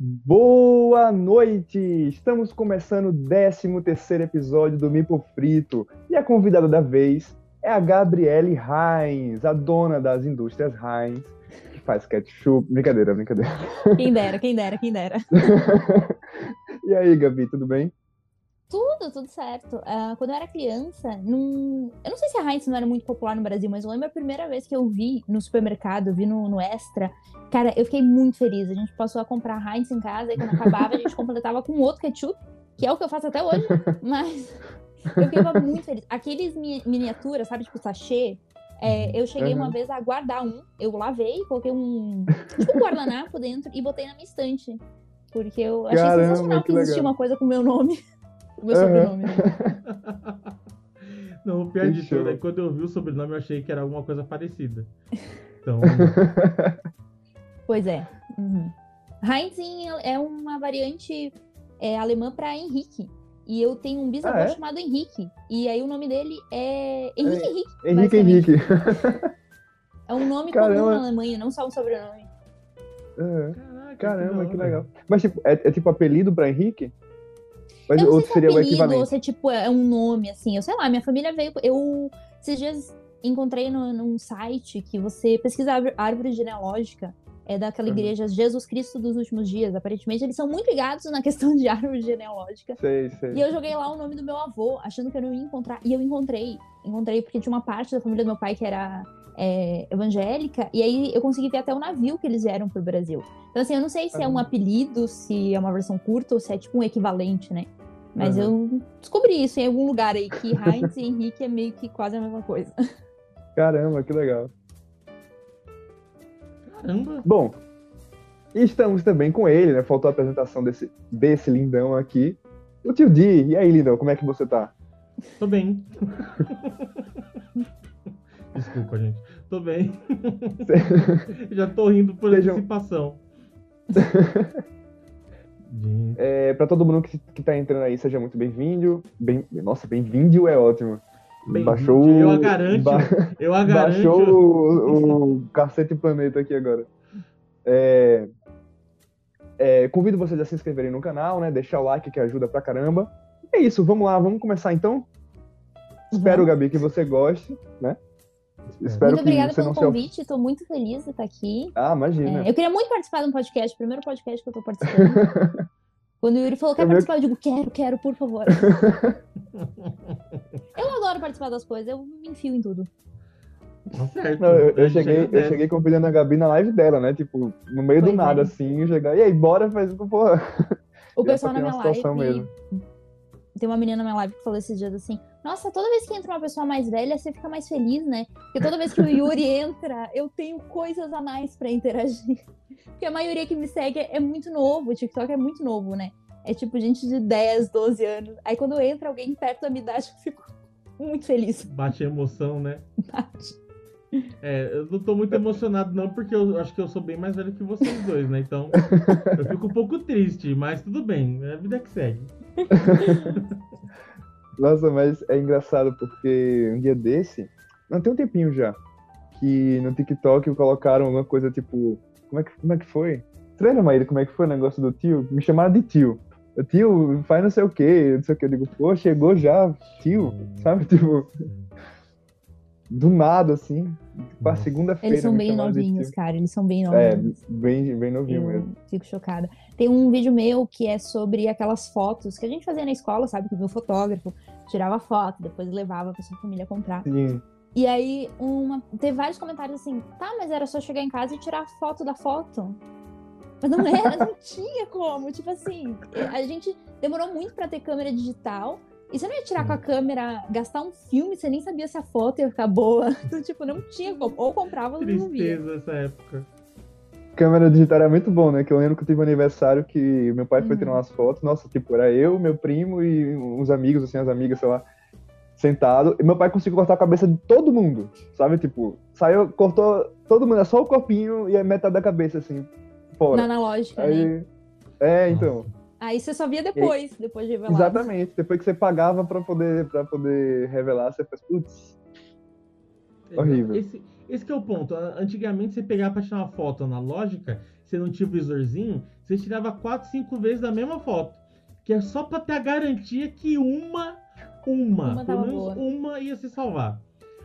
Boa noite! Estamos começando o 13 terceiro episódio do Mipo Frito e a convidada da vez é a Gabriele Heinz, a dona das indústrias Heinz, que faz ketchup. Brincadeira, brincadeira. Quem dera, quem dera, quem dera. e aí, Gabi, tudo bem? Tudo, tudo certo. Uh, quando eu era criança, num... eu não sei se a Heinz não era muito popular no Brasil, mas eu lembro a primeira vez que eu vi no supermercado, vi no, no Extra. Cara, eu fiquei muito feliz. A gente passou a comprar Heinz em casa e quando acabava a gente completava com outro ketchup, que é o que eu faço até hoje. Mas eu fiquei muito feliz. Aqueles mi miniaturas, sabe, tipo sachê, é, eu cheguei uhum. uma vez a guardar um, eu lavei, coloquei um, tipo um guardanapo dentro e botei na minha estante. Porque eu achei Caramba, sensacional que, que existia uma coisa com o meu nome. O meu uhum. sobrenome. Né? Não, o pior de tudo é que quando eu vi o sobrenome eu achei que era alguma coisa parecida. Então. pois é. Uhum. Heinz é uma variante é, alemã para Henrique. E eu tenho um bisavô ah, é? chamado Henrique. E aí o nome dele é Henrique é, Henrique. Henrique Henrique. É um nome Caramba. comum na Alemanha, não só um sobrenome. Uhum. Caraca, Caramba, que, que legal. Mas tipo, é, é tipo apelido para Henrique? Mas eu sei seria se é apelido, o equivalente. ou se é tipo, é um nome, assim. Eu sei lá, minha família veio. Eu esses dias encontrei no, num site que você pesquisa árvore genealógica. É daquela uhum. igreja Jesus Cristo dos últimos dias. Aparentemente, eles são muito ligados na questão de árvore genealógica. Sei, sei. E eu joguei lá o nome do meu avô, achando que eu não ia encontrar. E eu encontrei. Encontrei porque tinha uma parte da família do meu pai que era é, evangélica, e aí eu consegui ver até o navio que eles vieram pro Brasil. Então, assim, eu não sei se é um apelido, se é uma versão curta ou se é tipo um equivalente, né? Mas uhum. eu descobri isso em algum lugar aí, que Heinz e Henrique é meio que quase a mesma coisa. Caramba, que legal. Caramba. Bom, estamos também com ele, né? Faltou a apresentação desse, desse lindão aqui. O tio Di, e aí, lindão, como é que você tá? Tô bem. Desculpa, gente. Tô bem. Já tô rindo por Sejam... antecipação. É, para todo mundo que, que tá entrando aí, seja muito bem-vindo. Bem, nossa, bem-vindo é ótimo. Bem baixou eu a garanto, ba eu a garanto. Baixou o, o cacete planeta aqui agora. É, é, convido vocês a se inscreverem no canal, né? Deixar o like que ajuda pra caramba. É isso, vamos lá, vamos começar então? Uhum. Espero, Gabi, que você goste, né? Espero muito obrigada pelo convite, estou muito feliz de estar aqui. Ah, imagina. É, eu queria muito participar de um podcast, primeiro podcast que eu estou participando. Quando o Yuri falou, quer participar, eu digo, quero, quero, por favor. eu adoro participar das coisas, eu me enfio em tudo. Tá certo. Não, eu, eu, cheguei, eu cheguei convidando a Gabi na live dela, né? Tipo, no meio pois do nada, é. assim, chegar, e aí, bora, faz, porra. O pessoal na minha live. Mesmo. Tem uma menina na minha live que falou esses dias assim: Nossa, toda vez que entra uma pessoa mais velha, você fica mais feliz, né? Porque toda vez que o Yuri entra, eu tenho coisas a mais para interagir. Porque a maioria que me segue é muito novo, o TikTok é muito novo, né? É tipo gente de 10, 12 anos. Aí quando entra alguém perto da minha idade, eu fico muito feliz. Bate emoção, né? Bate. É, eu não tô muito emocionado, não, porque eu acho que eu sou bem mais velho que vocês dois, né? Então, eu fico um pouco triste, mas tudo bem, é a vida que segue. Nossa, mas é engraçado porque um dia desse, não tem um tempinho já, que no TikTok colocaram uma coisa tipo, como é que, como é que foi? Treina, Maíra, como é que foi o negócio do tio? Me chamaram de tio. O tio faz não sei o que, não sei o que. Eu digo, pô, chegou já, tio, sabe? Tipo, do nada, assim. Tipo, a segunda-feira. Eles são bem novinhos, cara. Eles são bem é, novinhos. É, bem, bem novinho eu mesmo. Fico chocada. Tem um vídeo meu que é sobre aquelas fotos que a gente fazia na escola, sabe? Que o meu fotógrafo tirava foto, depois levava pra sua família comprar. Sim. E aí, uma... teve vários comentários assim, tá, mas era só chegar em casa e tirar foto da foto. Mas não era, não tinha como. Tipo assim, a gente demorou muito para ter câmera digital. E você não ia tirar com a câmera, gastar um filme, você nem sabia se a foto ia ficar boa. Então, tipo, não tinha como. Ou comprava ou não via. Tristeza essa época. Câmera digital era muito bom, né? Que eu lembro que eu tive um aniversário que meu pai foi tirar uhum. umas fotos. Nossa, tipo, era eu, meu primo e uns amigos, assim, as amigas, sei lá, sentado. E meu pai conseguiu cortar a cabeça de todo mundo, sabe? Tipo, saiu, cortou todo mundo, é só o corpinho e a metade da cabeça, assim, fora. Na analógica, Aí, né? É, então. Aí você só via depois, e, depois de revelar. Exatamente. Depois que você pagava pra poder, pra poder revelar, você faz, putz. Horrível. Esse, esse é o ponto. Antigamente você pegava pra tirar uma foto analógica, você não tinha o visorzinho, você tirava quatro, cinco vezes da mesma foto. Que é só pra ter a garantia que uma, uma, Uma pelo menos boa. uma ia se salvar.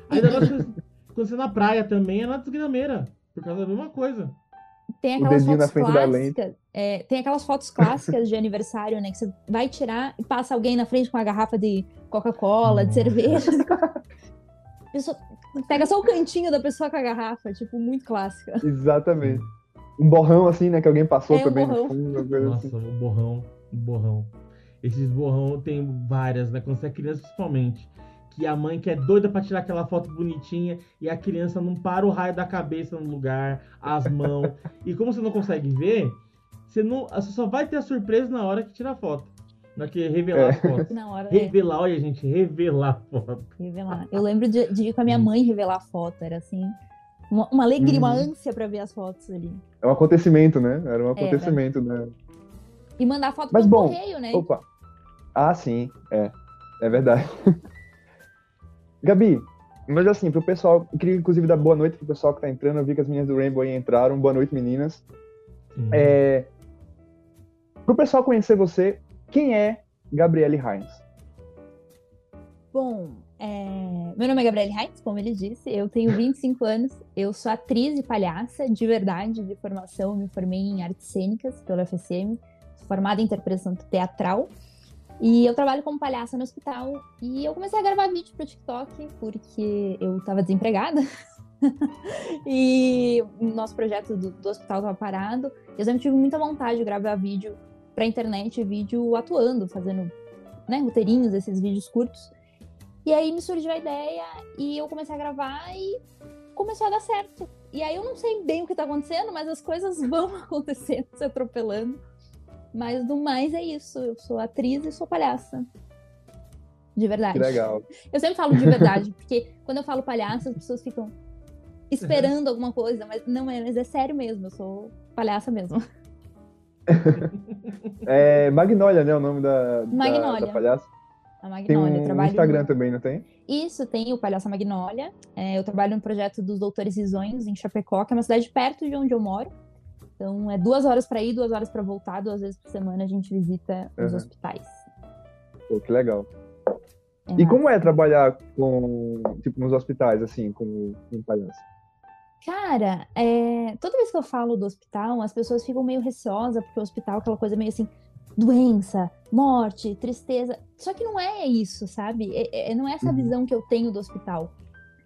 Aí negócio quando você na praia também é na desgrameira. Por causa da mesma coisa. Tem aquelas fotos frente da lente. clássicas. É, tem aquelas fotos clássicas de aniversário, né? Que você vai tirar e passa alguém na frente com uma garrafa de Coca-Cola, de cerveja. A pessoa- pega só o cantinho da pessoa com a garrafa, tipo, muito clássica. Exatamente. Um borrão assim, né? Que alguém passou É, um também borrão. no fundo, Nossa, assim. o borrão, o borrão. Esses borrão tem várias, né? Quando você é criança, principalmente. Que a mãe que é doida pra tirar aquela foto bonitinha e a criança não para o raio da cabeça no lugar, as mãos. e como você não consegue ver, você, não, você só vai ter a surpresa na hora que tira a foto. Na que revelar É. as fotos. Na hora é, Revelar, olha, gente, revelar a foto. revelar. Eu lembro de, de ir com a Hum. minha mãe revelar a foto, era assim. Uma, uma alegria, uma Uhum. ânsia pra ver as fotos ali. É um acontecimento, né? Era um acontecimento, né? E mandar foto Mas bom, correio, né? Opa. Ah, sim, é. É verdade. Gabi, mas assim, pro pessoal, eu queria inclusive dar boa noite pro pessoal que tá entrando. Eu vi que as meninas do Rainbow aí entraram. Boa noite, meninas. Sim. É... Pro pessoal conhecer você, quem é Gabriele Heinz? Bom, é, meu nome é Gabriele Heinz, como ele disse, eu tenho 25 anos, eu sou atriz e palhaça, de verdade, de formação, me formei em artes cênicas pelo FSM, sou formada em interpretação teatral, e eu trabalho como palhaça no hospital, e eu comecei a gravar vídeo pro TikTok, porque eu tava desempregada, e o nosso projeto do, do hospital tava parado, eu sempre tive muita vontade de gravar vídeo pra internet, vídeo atuando, fazendo né, roteirinhos, esses vídeos curtos, e aí me surgiu a ideia e eu comecei a gravar e começou a dar certo. E aí eu não sei bem o que tá acontecendo, mas as coisas vão acontecendo, se atropelando. Mas no mais é isso. Eu sou atriz e sou palhaça. De verdade. Que legal. Eu sempre falo de verdade, porque quando eu falo palhaça, as pessoas ficam esperando alguma coisa, mas não é, mas é sério mesmo, eu sou palhaça mesmo. É Magnólia, né? O nome da, da- Magnólia. da palhaça. A Tem Magnólia, eu um trabalho Instagram também, não tem? Isso, tem o Palhaça Magnólia. É, eu trabalho no projeto dos Doutores Risonhos, em Chapecó, que é uma cidade perto de onde eu moro. Então, é duas horas para ir, duas horas para voltar, duas vezes por semana a gente visita os Uhum. hospitais. Pô, que legal. É E massa. como é trabalhar com, tipo, nos hospitais, assim, como, como palhaço? Cara, é, toda vez que eu falo do hospital, as pessoas ficam meio receosas, porque o hospital é aquela coisa meio assim, doença, morte, tristeza. Só que não é isso, sabe? É- é- não é essa Uhum. visão que eu tenho do hospital.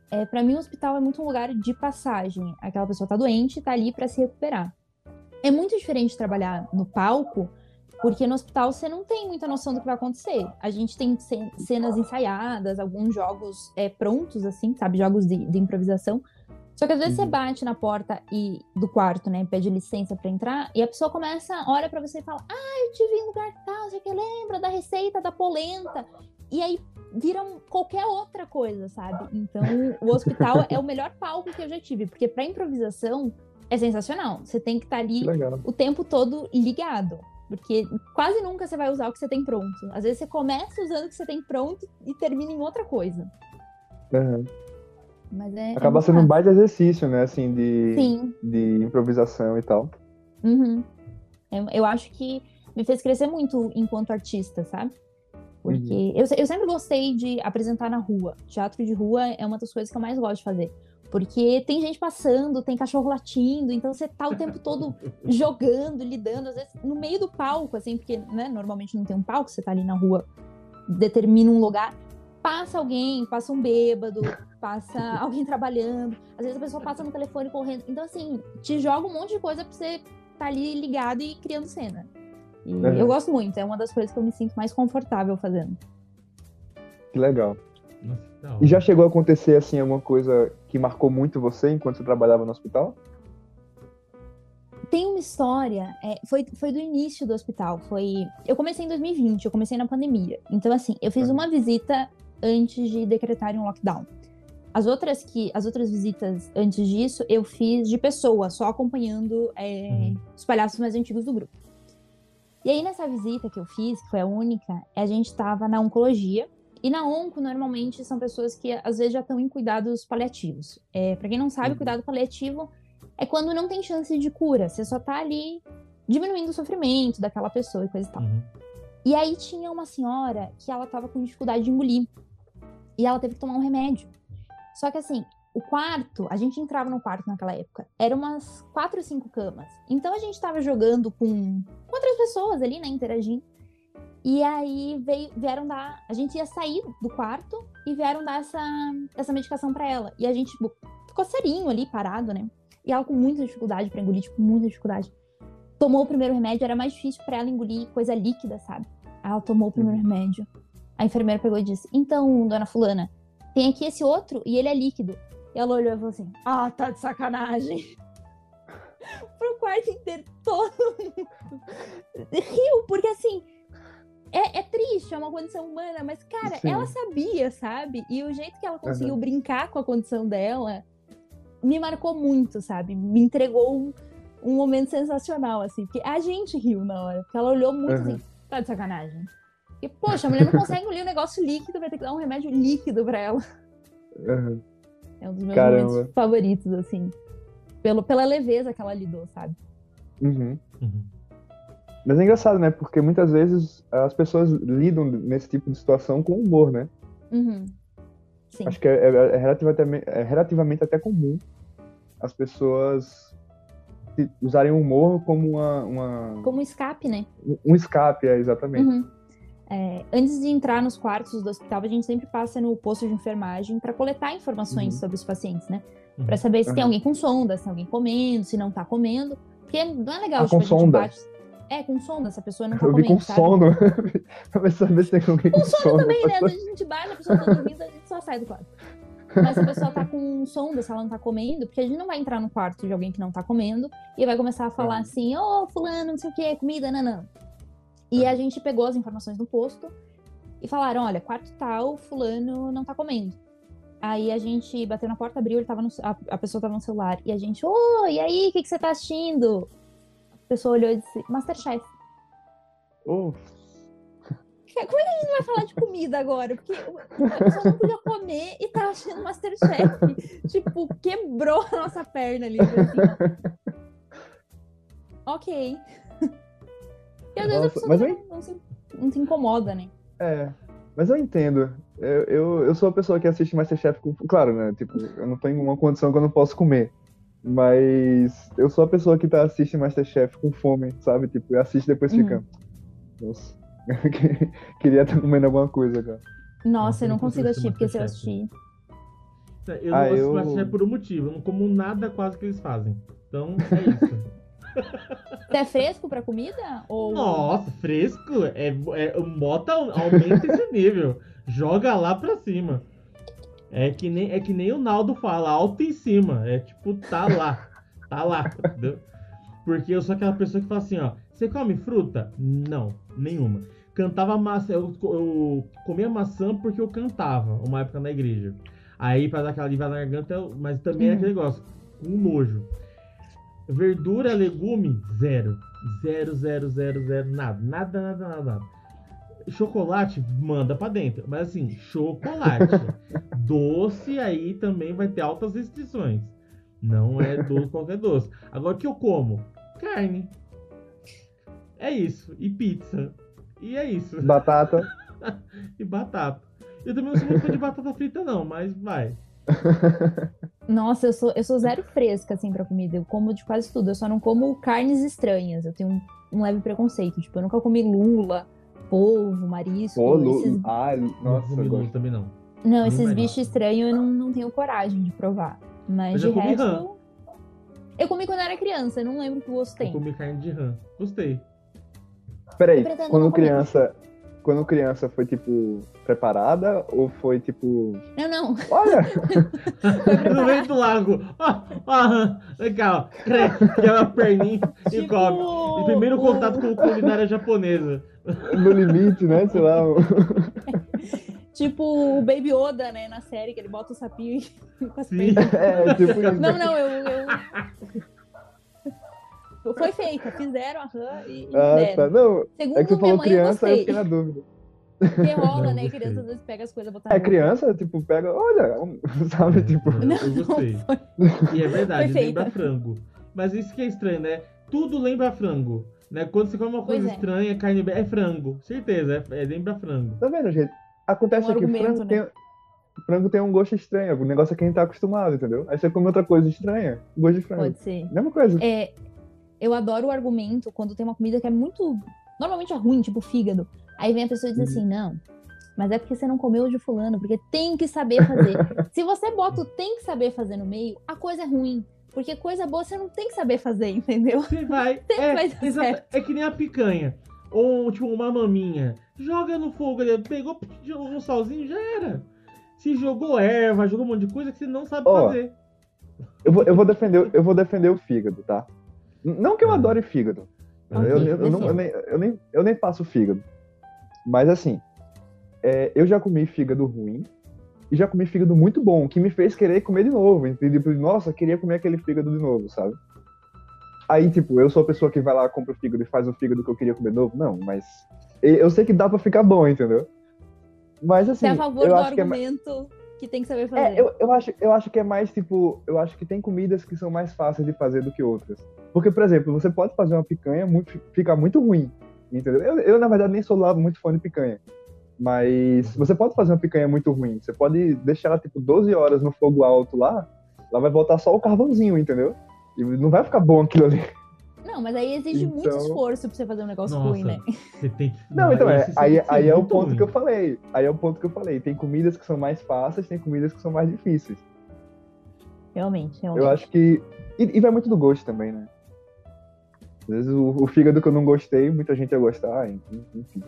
É, para mim, o hospital é muito um lugar de passagem. Aquela pessoa tá doente tá ali para se recuperar. É muito diferente trabalhar no palco, porque no hospital você não tem muita noção do que vai acontecer. A gente tem cen- cenas ensaiadas, alguns jogos é, prontos, assim, sabe? Jogos de, de improvisação. Só que às vezes Uhum. você bate na porta e, do quarto, né? Pede licença pra entrar, e a pessoa começa, olha pra você e fala: Ah, eu te vi em lugar tal, você que lembra da receita da polenta. E aí vira um- qualquer outra coisa, sabe? Então, o hospital é o melhor palco que eu já tive, porque pra improvisação é sensacional. Você tem que estar ali Que legal. o tempo todo ligado. Porque quase nunca você vai usar o que você tem pronto. Às vezes você começa usando o que você tem pronto e termina em outra coisa. Uhum. Mas é. é Acaba muito sendo um baita exercício, né, assim, de, Sim. de improvisação e tal. Uhum. Eu, eu acho que me fez crescer muito enquanto artista, sabe? Porque eu, se- eu sempre gostei de apresentar na rua. Teatro de rua é uma das coisas que eu mais gosto de fazer. Porque tem gente passando, tem cachorro latindo, então você tá o tempo todo jogando, lidando, às vezes no meio do palco, assim, porque né, normalmente não tem um palco, você tá ali na rua, determina um lugar, passa alguém, passa um bêbado, passa alguém trabalhando, às vezes a pessoa passa no telefone correndo. Então, assim, te joga um monte de coisa pra você tá ali ligado e criando cena. E Uhum. eu gosto muito, é uma das coisas que eu me sinto mais confortável fazendo. Que legal. Nossa. E já chegou a acontecer, assim, alguma coisa que marcou muito você enquanto você trabalhava no hospital? Tem uma história, é, foi, foi do início do hospital, foi... Eu comecei em 2020, eu comecei na pandemia. Então, assim, eu fiz Uhum. uma visita antes de decretarem um lockdown. As outras que as outras visitas antes disso eu fiz de pessoa, só acompanhando é, Uhum. os palhaços mais antigos do grupo. E aí nessa visita que eu fiz, que foi a única, a gente estava na oncologia. E na onco normalmente são pessoas que às vezes já estão em cuidados paliativos. É, para quem não sabe, Uhum. cuidado paliativo é quando não tem chance de cura. Você só tá ali diminuindo o sofrimento daquela pessoa e coisa e tal. Uhum. E aí tinha uma senhora que ela tava com dificuldade de engolir. E ela teve que tomar um remédio. Só que assim, o quarto, a gente entrava no quarto naquela época, eram umas quatro ou cinco camas. Então a gente tava jogando com, com outras pessoas ali, né, interagindo. E aí veio, vieram dar. A gente ia sair do quarto e vieram dar essa, essa medicação pra ela. E a gente tipo, ficou serinho ali, parado, né? E ela com muita dificuldade pra engolir, tipo, muita dificuldade. Tomou o primeiro remédio, era mais difícil pra ela engolir coisa líquida, sabe? Ela tomou o primeiro remédio. A enfermeira pegou e disse: Então, dona Fulana, tem aqui esse outro e ele é líquido. E ela olhou e falou assim: Ah, tá de sacanagem. Pro quarto inteiro todo riu, porque assim. É, é triste, é uma condição humana, mas, cara, Sim. ela sabia, sabe? E o jeito que ela conseguiu brincar com a condição dela me marcou muito, sabe? Me entregou um, um momento sensacional, assim. Porque a gente riu na hora. Porque ela olhou muito Uhum. assim, tá de sacanagem. E, poxa, a mulher não consegue engolir um negócio líquido, vai ter que dar um remédio líquido pra ela. Aham. É um dos meus Caramba. momentos favoritos, assim. Pelo, pela leveza que ela lidou, sabe? Uhum. Uhum. Mas é engraçado, né? Porque muitas vezes as pessoas lidam nesse tipo de situação com humor, né? Uhum. Sim. Acho que é, é- é relativamente, é relativamente até comum as pessoas usarem o humor como uma, uma- Como escape, né? um escape, é, exatamente. Uhum. É, antes de entrar nos quartos do hospital, a gente sempre passa no posto de enfermagem para coletar informações Uhum. sobre os pacientes, né? Uhum. Pra saber se tem Uhum. alguém com sonda, se tem alguém comendo, se não tá comendo. Porque não é legal, Ah, tipo, com a gente sonda? bate. É, com sonda, se a pessoa não tá Eu vi comendo, com sabe? sono. pra saber se tem alguém com, Com sono sono. também, né? Às vezes a gente bate, a pessoa tá dormindo, a gente só sai do quarto. Mas se a pessoa tá com sonda, se ela não tá comendo, porque a gente não vai entrar no quarto de alguém que não tá comendo e vai começar a falar Uhum. assim, ô, fulano, não sei o que, comida, nanã. E a gente pegou as informações no posto e falaram, olha, quarto tal, fulano não tá comendo. Aí a gente bateu na porta, abriu, ele tava no, a, a pessoa tava no celular. E a gente, ô, e aí, o que, que você tá assistindo? A pessoa olhou e disse, Masterchef. Oh, Como é que a gente vai falar de comida agora? Porque a pessoa não podia comer e tava assistindo Masterchef. tipo, quebrou a nossa perna ali. assim, ok. E às vezes a pessoa não, se, não se incomoda, né? é. Mas eu entendo. Eu, eu, eu sou a pessoa que assiste Masterchef com. Claro, né? Tipo, eu não tenho uma condição que eu não posso comer. Mas eu sou a pessoa que tá assistindo Masterchef com fome, sabe? Tipo, assiste e depois Uhum. fica. Nossa. Queria estar comendo alguma coisa, cara. Nossa, Nossa, eu eu não não consigo assistir, porque se eu assistir assistir. Eu Ah, não gosto eu- de Masterchef por um motivo. Eu não como nada quase que eles fazem. Então, é isso. É fresco pra comida? Ou... Nossa, fresco. É, é, bota, aumenta esse nível. Joga lá pra cima. É que, nem, é que nem o Naldo fala, alto em cima. É tipo, tá lá. Tá lá, entendeu? Porque eu sou aquela pessoa que fala assim, ó. Você come fruta? Não, nenhuma. Cantava maçã. Eu, eu comia maçã porque eu cantava uma época na igreja. Aí, pra dar aquela aliviada na garganta, eu- mas também é Uhum. aquele negócio, com nojo. Verdura, legume, zero. Zero, zero, zero, zero, nada. Nada, nada, nada, nada. Chocolate, manda pra dentro. Mas assim, chocolate. doce aí também vai ter altas restrições. Não é doce qualquer doce. Agora o que eu como? Carne. É isso. E pizza. E é isso. Batata. E batata. Eu também não sou muito fã de batata frita, não, mas vai. Nossa, eu sou, eu sou zero fresca, assim, pra comida. Eu como de quase tudo. Eu só não como carnes estranhas. Eu tenho um, um leve preconceito. Tipo, eu nunca comi lula, polvo, marisco. Lu... esses... Ah, nossa, não eu lula gosto. também não. Não, Não esses bichos não. estranhos eu não, não tenho coragem de provar. Mas Eu de comi resto. rã. Eu comi quando era criança, eu não lembro que gosto Eu tem. comi carne de rã. Gostei. Peraí, Eu quando não comer. Quando criança foi, tipo, preparada ou foi, tipo. Não, não. Olha! no meio do lago. Ó, ó, legal. Quebra a perninha e Tipo, come. E primeiro contato com culinária japonesa. no limite, né? Sei lá. Tipo o Baby Oda, né, na série, que ele bota o sapinho e com as pernas. É, tipo isso. Não, não, eu. eu... Foi feita, fizeram a rã e, e Ah, deram. tá. Não, Segundo é que você minha falou mãe, criança, eu eu gostei. fiquei na dúvida. Porque rola, Não, né? Criança às vezes pega as coisas e bota É criança, tipo, pega, olha, sabe, tipo. Eu, eu gostei. E é verdade, Foi lembra frango. Mas isso que é estranho, né? Tudo lembra frango. Né? Quando você come uma Pois coisa é. estranha, carne é frango. Certeza, é, é lembra frango. Tá vendo, gente? Acontece É um que frango, né? tem, frango tem um gosto estranho. O negócio é quem tá acostumado, entendeu? Aí você come outra coisa estranha, gosto de frango. Pode ser. Mesma coisa. É, eu adoro o argumento quando tem uma comida que é muito. Normalmente é ruim, tipo fígado. Aí vem a pessoa e diz assim: não, mas é porque você não comeu o de fulano, porque tem que saber fazer. Se você bota o tem que saber fazer no meio, a coisa é ruim. Porque coisa boa você não tem que saber fazer, entendeu? Você vai. É, vai é que nem a picanha. Ou tipo uma maminha. Joga no fogo ali, pegou, jogou um salzinho, já era. Se jogou erva, jogou um monte de coisa que você não sabe Ó, fazer. Eu vou, eu vou defender, eu vou defender o fígado, tá? Não que eu Ah. adore fígado. Ok, eu, eu- eu não- eu nem, eu, nem, eu nem faço fígado. Mas assim, é, eu já comi fígado ruim e já comi fígado muito bom, que me fez querer comer de novo. Entendeu? Nossa, eu queria comer aquele fígado de novo, sabe? Aí, tipo, eu sou a pessoa que vai lá, compra o fígado e faz o fígado que eu queria comer de novo? Não, mas eu sei que dá pra ficar bom, entendeu? Mas assim, Você é a favor eu do acho que é ma- argumento que tem que saber fazer. é, eu, eu, acho, eu acho que é mais tipo. Eu acho que tem comidas que são mais fáceis de fazer do que outras. Porque, por exemplo, você pode fazer uma picanha muito, ficar muito ruim. Entendeu? Eu, eu, na verdade, nem sou lá muito fã de picanha. Mas você pode fazer uma picanha muito ruim. Você pode deixar ela, tipo, 12 horas no fogo alto lá. Ela vai voltar só o carvãozinho, entendeu? E não vai ficar bom aquilo ali. Não, mas aí exige muito Então- esforço pra você fazer um negócio Nossa, ruim, né? Você tem que. Não, então é. Aí, aí é o muito ponto ruim. que eu falei. Aí é o ponto que eu falei. Tem comidas que são mais fáceis, tem comidas que são mais difíceis. Realmente, realmente. Eu acho que. E, e vai muito do gosto também, né? Às vezes o, o fígado que eu não gostei, muita gente ia gostar, enfim. enfim.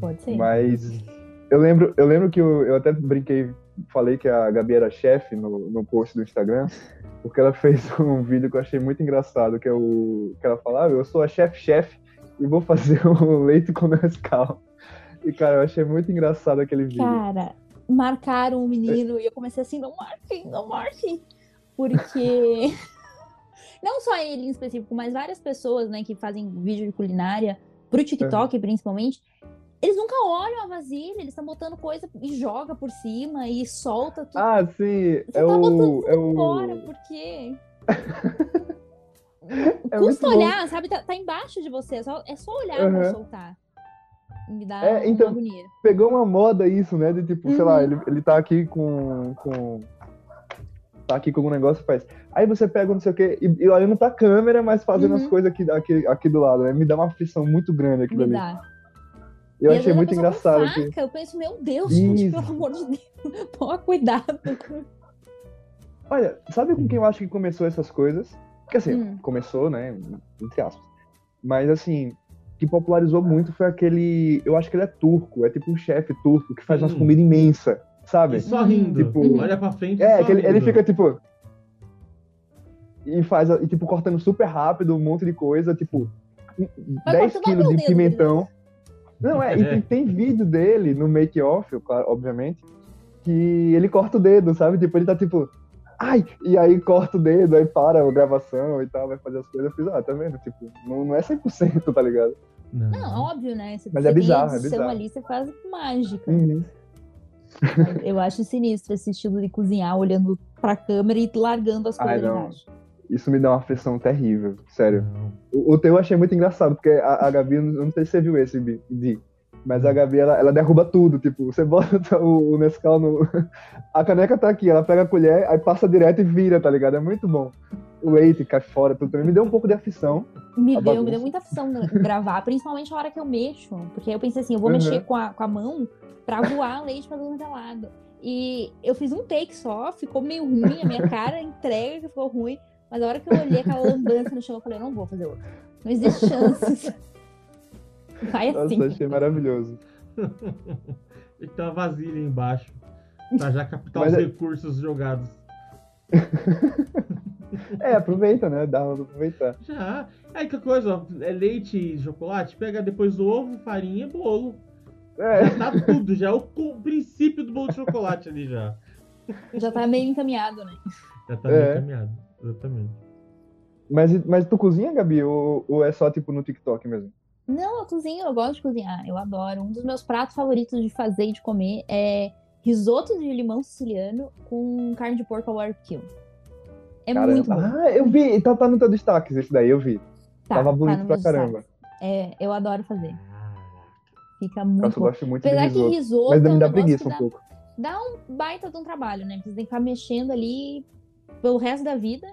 Pode ser. Mas eu lembro, eu lembro que eu, eu até brinquei, falei que a Gabi era chefe no, no post do Instagram, porque ela fez um vídeo que eu achei muito engraçado, que é o que ela falava, eu sou a chefe-chefe e vou fazer o leite com Nescau. E cara, eu achei muito engraçado aquele vídeo. Cara, marcaram o menino e eu comecei assim, não marquem, não marquem. Porque não só ele em específico, mas várias pessoas, né, que fazem vídeo de culinária, pro TikTok principalmente, eles nunca olham a vasilha, eles estão botando coisa e joga por cima e solta tudo. Ah, sim, Você é tá botando o. tudo É o... fora, por quê? É Custa muito bom. olhar, sabe? Tá, tá embaixo de você, é só, é só olhar pra Aham. soltar. Me dá É, então- agonia. pegou uma moda isso, né? De tipo, sei lá, Uhum. ele, ele tá aqui com, com. Tá aqui com algum negócio e faz. Aí você pega não sei o quê, e, e olhando pra câmera, mas fazendo as Uhum. coisas aqui, aqui, aqui do lado, né? Me dá uma aflição muito grande aquilo Me ali. dá. Eu E achei muito engraçado que. faca, Eu penso, meu Deus, gente, Isso. pelo amor de Deus, toma cuidado. Olha, sabe com quem eu acho que começou essas coisas? Porque assim, Hum. começou, né? Entre aspas. Mas assim, que popularizou muito foi aquele. Eu acho que ele é turco, é tipo um chefe turco que faz umas Sim. comidas imensas, sabe? E só rindo. Tipo- Olha pra frente e É, só que ele, ele fica tipo. E faz, a- e, tipo, cortando super rápido um monte de coisa, tipo, 10 cortando quilos até o de dedo, pimentão. Não, é, e É. tem, tem vídeo dele no make-off, claro, obviamente, que ele corta o dedo, sabe? Tipo, ele tá tipo, ai! E aí corta o dedo, aí para a gravação e tal, vai fazer as coisas. Eu fiz, ah, tá vendo? Tipo, não, não é 100%, tá ligado? Não. Não, óbvio, né? Você, Mas é bizarro, é bizarro. ali, você faz mágica. Uhum. Eu acho sinistro esse estilo de cozinhar, olhando pra câmera e largando as coisas não. Isso me dá uma aflição terrível, sério. O, o teu eu achei muito engraçado, porque a, a Gabi, eu não sei se você viu esse, Di, mas a Gabi, ela, ela derruba tudo, tipo, você bota o, o Nescau no... A caneca tá aqui, ela pega a colher, aí passa direto e vira, tá ligado? É muito bom. O leite cai fora, tudo também. Me deu um pouco de aflição. Me deu, me deu muita aflição gra- gravar, principalmente a hora que eu mexo. Porque eu pensei assim, eu vou Uhum. mexer com a, com a mão pra voar leite pra todo lado. E eu fiz um take só, ficou meio ruim, a minha cara entrega que ficou ruim. Mas a hora que eu olhei aquela lambança no chão, eu falei, eu não vou fazer outro. Não existe chances. Vai assim. Nossa, achei maravilhoso. Tem que ter uma vasilha embaixo. Pra já captar Mas os é- recursos jogados. É, aproveita, né? Dá pra aproveitar. Já. Aí que coisa, ó, é leite e chocolate, pega depois ovo, farinha e bolo. É, Já tá tudo, já é o princípio do bolo de chocolate ali já. Já tá meio encaminhado, né? Já tá É. bem caminhado. Exatamente. mas, mas tu cozinha, Gabi? Ou, ou é só, tipo, no TikTok mesmo? Não, eu cozinho, eu gosto de cozinhar, eu adoro. Um dos meus pratos favoritos de fazer e de comer é risoto de limão siciliano com carne de porco ao barbecue. É muito bom. Ah, eu vi. Tá, tá no teu destaque esse daí, eu vi. Tá, Tava tá bonito nos pra caramba. destaques. É, eu adoro fazer. Fica Nossa, muito eu bom. gosto muito de Apesar que risoto. risoto Mas é um me dá preguiça um dá, pouco. dá um baita de um trabalho, né? Porque você tem que ficar mexendo ali pelo resto da vida.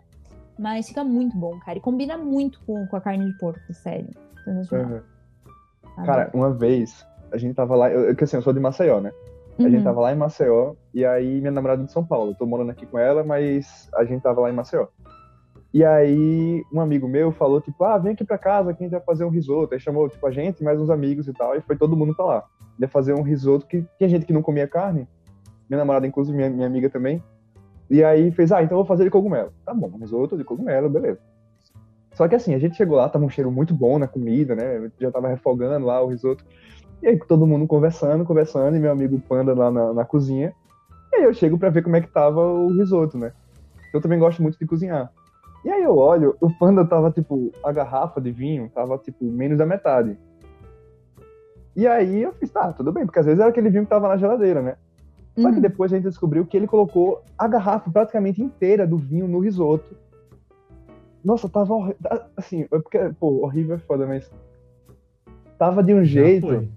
Mas fica muito bom, cara. E combina muito com, com a carne de porco, sério. Uhum. Cara, uma vez, a gente tava lá, eu, que assim, eu sou de Maceió, né? A gente Uhum. tava lá em Maceió, e aí minha namorada é de São Paulo. Eu tô morando aqui com ela, mas a gente tava lá em Maceió. E aí, um amigo meu falou, tipo, ah, vem aqui pra casa que a gente vai fazer um risoto. Aí chamou, tipo, a gente, mais uns amigos e tal, e foi todo mundo pra lá. Ia fazer um risoto, que tinha gente que não comia carne, minha namorada, inclusive, minha, minha amiga também. E aí fez, ah, então eu vou fazer de cogumelo. Tá bom, risoto de cogumelo, beleza. Só que assim, a gente chegou lá, tava um cheiro muito bom na comida, né? Já tava refogando lá o risoto. E aí todo mundo conversando, conversando, e meu amigo Panda lá na, na cozinha. E aí eu chego pra ver como é que tava o risoto, né? Eu também gosto muito de cozinhar. E aí eu olho, o Panda tava, tipo, a garrafa de vinho tava, tipo, menos da metade. E aí eu fiz, tá, tudo bem, porque às vezes era aquele vinho que tava na geladeira, né? Só que Uhum. depois a gente descobriu que ele colocou a garrafa praticamente inteira do vinho no risoto. Nossa, tava horri- assim, é porque, pô, horrível é foda, mas tava de um Já jeito. foi.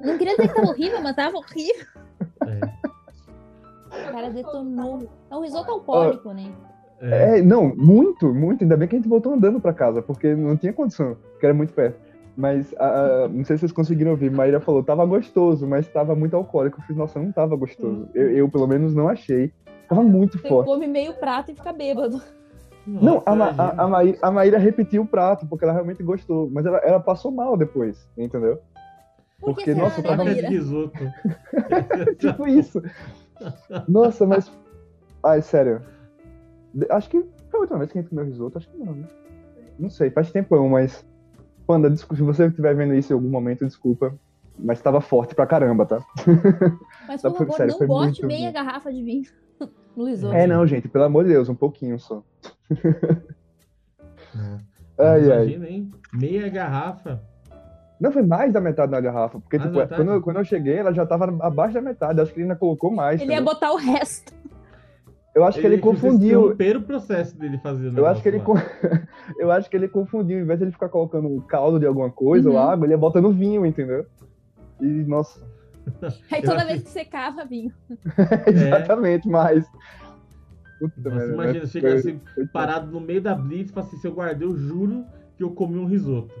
Não queria dizer que tava horrível, mas tava horrível. É, O cara detonou. É um risoto alcoólico, né? é. É, não, muito, muito. Ainda bem que a gente voltou andando pra casa, porque não tinha condição, porque era muito perto. Mas, a- a- não sei se vocês conseguiram ouvir, Maíra falou, tava gostoso, mas tava muito alcoólico. Eu fiz, nossa, não tava gostoso. Eu, eu, pelo menos, não achei. Tava muito Você forte. come meio prato e fica bêbado. Não, a, Ma- a, a, Maíra, a Maíra repetiu o prato, porque ela realmente gostou. Mas ela, ela passou mal depois, entendeu? Por Porque, que nossa, tava né, Maíra? risoto. tipo isso. Nossa, mas. Ai, sério. Acho que foi a última vez que a gente comeu risoto, acho que não, né? Não sei, faz tempão, mas. Panda, desculpa, se você estiver vendo isso em algum momento, desculpa. Mas tava forte pra caramba, tá? Mas, Dá por favor, sério, não bote meia garrafa de vinho É, não, gente, pelo amor de Deus, um pouquinho só. É. Ai, ai. Imagina, hein? Meia garrafa. Não foi mais da metade da garrafa, porque, Mais tipo, metade? quando, eu- quando eu cheguei, ela já tava abaixo da metade. Acho que ele ainda colocou mais. Ele ia botar o resto. Eu acho que ele confundiu. o processo dele fazer Eu acho que ele con- eu acho que ele confundiu, em vez de ele ficar colocando caldo de alguma coisa ou Uhum. água, ele ia botando vinho, entendeu? E nossa, Aí toda vez que- que você cava, vinho. exatamente, mas Puta Nossa, merda, imagina, chega foi- assim, foi- parado no meio da blitz e fala assim, se eu guardei, eu juro que eu comi um risoto.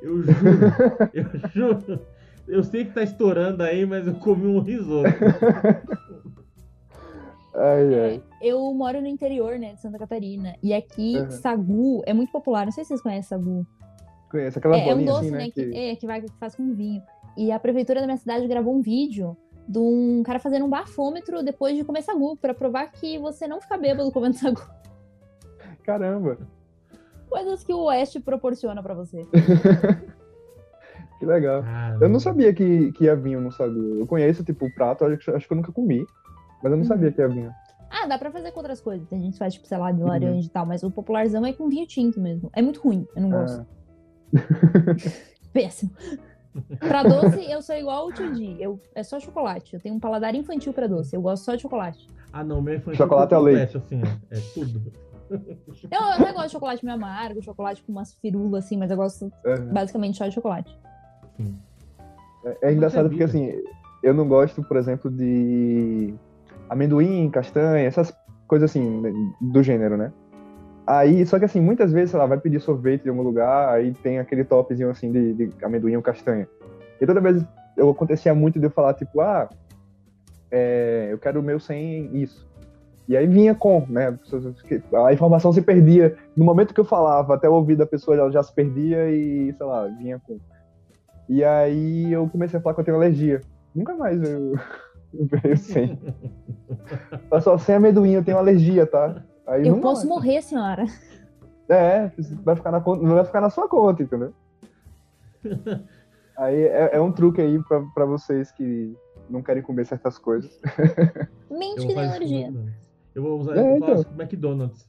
Eu juro, eu juro. Eu sei que tá estourando aí, mas eu comi um risoto. Ai, ai. Eu moro no interior, né, de Santa Catarina. E aqui, Uhum. sagu é muito popular. Não sei se vocês conhecem sagu. Conheço aquela É, é um bolinha doce, assim, né, né? que, que- é, que, vai, que faz com vinho. E a prefeitura da minha cidade gravou um vídeo de um cara fazendo um bafômetro depois de comer sagu, pra provar que você não fica bêbado comendo sagu. Caramba, Coisas que o Oeste proporciona pra você. que legal. Ah, Eu não sabia que, que ia vinho no sagu. Eu conheço, tipo, o prato, acho, que- acho que eu nunca comi. Mas eu não Uhum. sabia que ia vinho. Ah, dá pra fazer com outras coisas. Tem gente que faz, tipo, sei lá, de Uhum. laranja e tal, mas o popularzão é com vinho tinto mesmo. É muito ruim, eu não gosto. Ah, Péssimo. Pra doce, eu sou igual o tio Di. Eu, é só chocolate. Eu tenho um paladar infantil pra doce. Eu gosto só de chocolate. Ah, não, meu infantil Chocolate ao completo, assim, ó. É tudo. Eu, eu não gosto de chocolate meio amargo, chocolate com umas firulas, assim, mas eu gosto é. basicamente só de chocolate. É engraçado Nossa, porque, assim, eu não gosto, por exemplo, de amendoim, castanha, essas coisas assim, do gênero, né? Aí, só que assim, muitas vezes, sei lá, vai pedir sorvete em algum lugar, aí tem aquele topzinho assim de, de amendoim ou castanha. E toda vez eu acontecia muito de eu falar, tipo, ah, é, eu quero o meu sem isso. E aí vinha com, né? A informação se perdia. No momento que eu falava, até o ouvido da pessoa ela já se perdia e, sei lá, vinha com. E aí eu comecei a falar que eu tenho alergia. Nunca mais eu veio sem. Só sem amendoim, eu tenho alergia, tá? Aí Eu não posso dá. morrer, senhora. É, vai ficar na conta, vai ficar na sua conta, entendeu? Aí é, é um truque aí pra, pra vocês que não querem comer certas coisas. Mente Eu que tem alergia. Eu vou usar É, eu então. com McDonald's.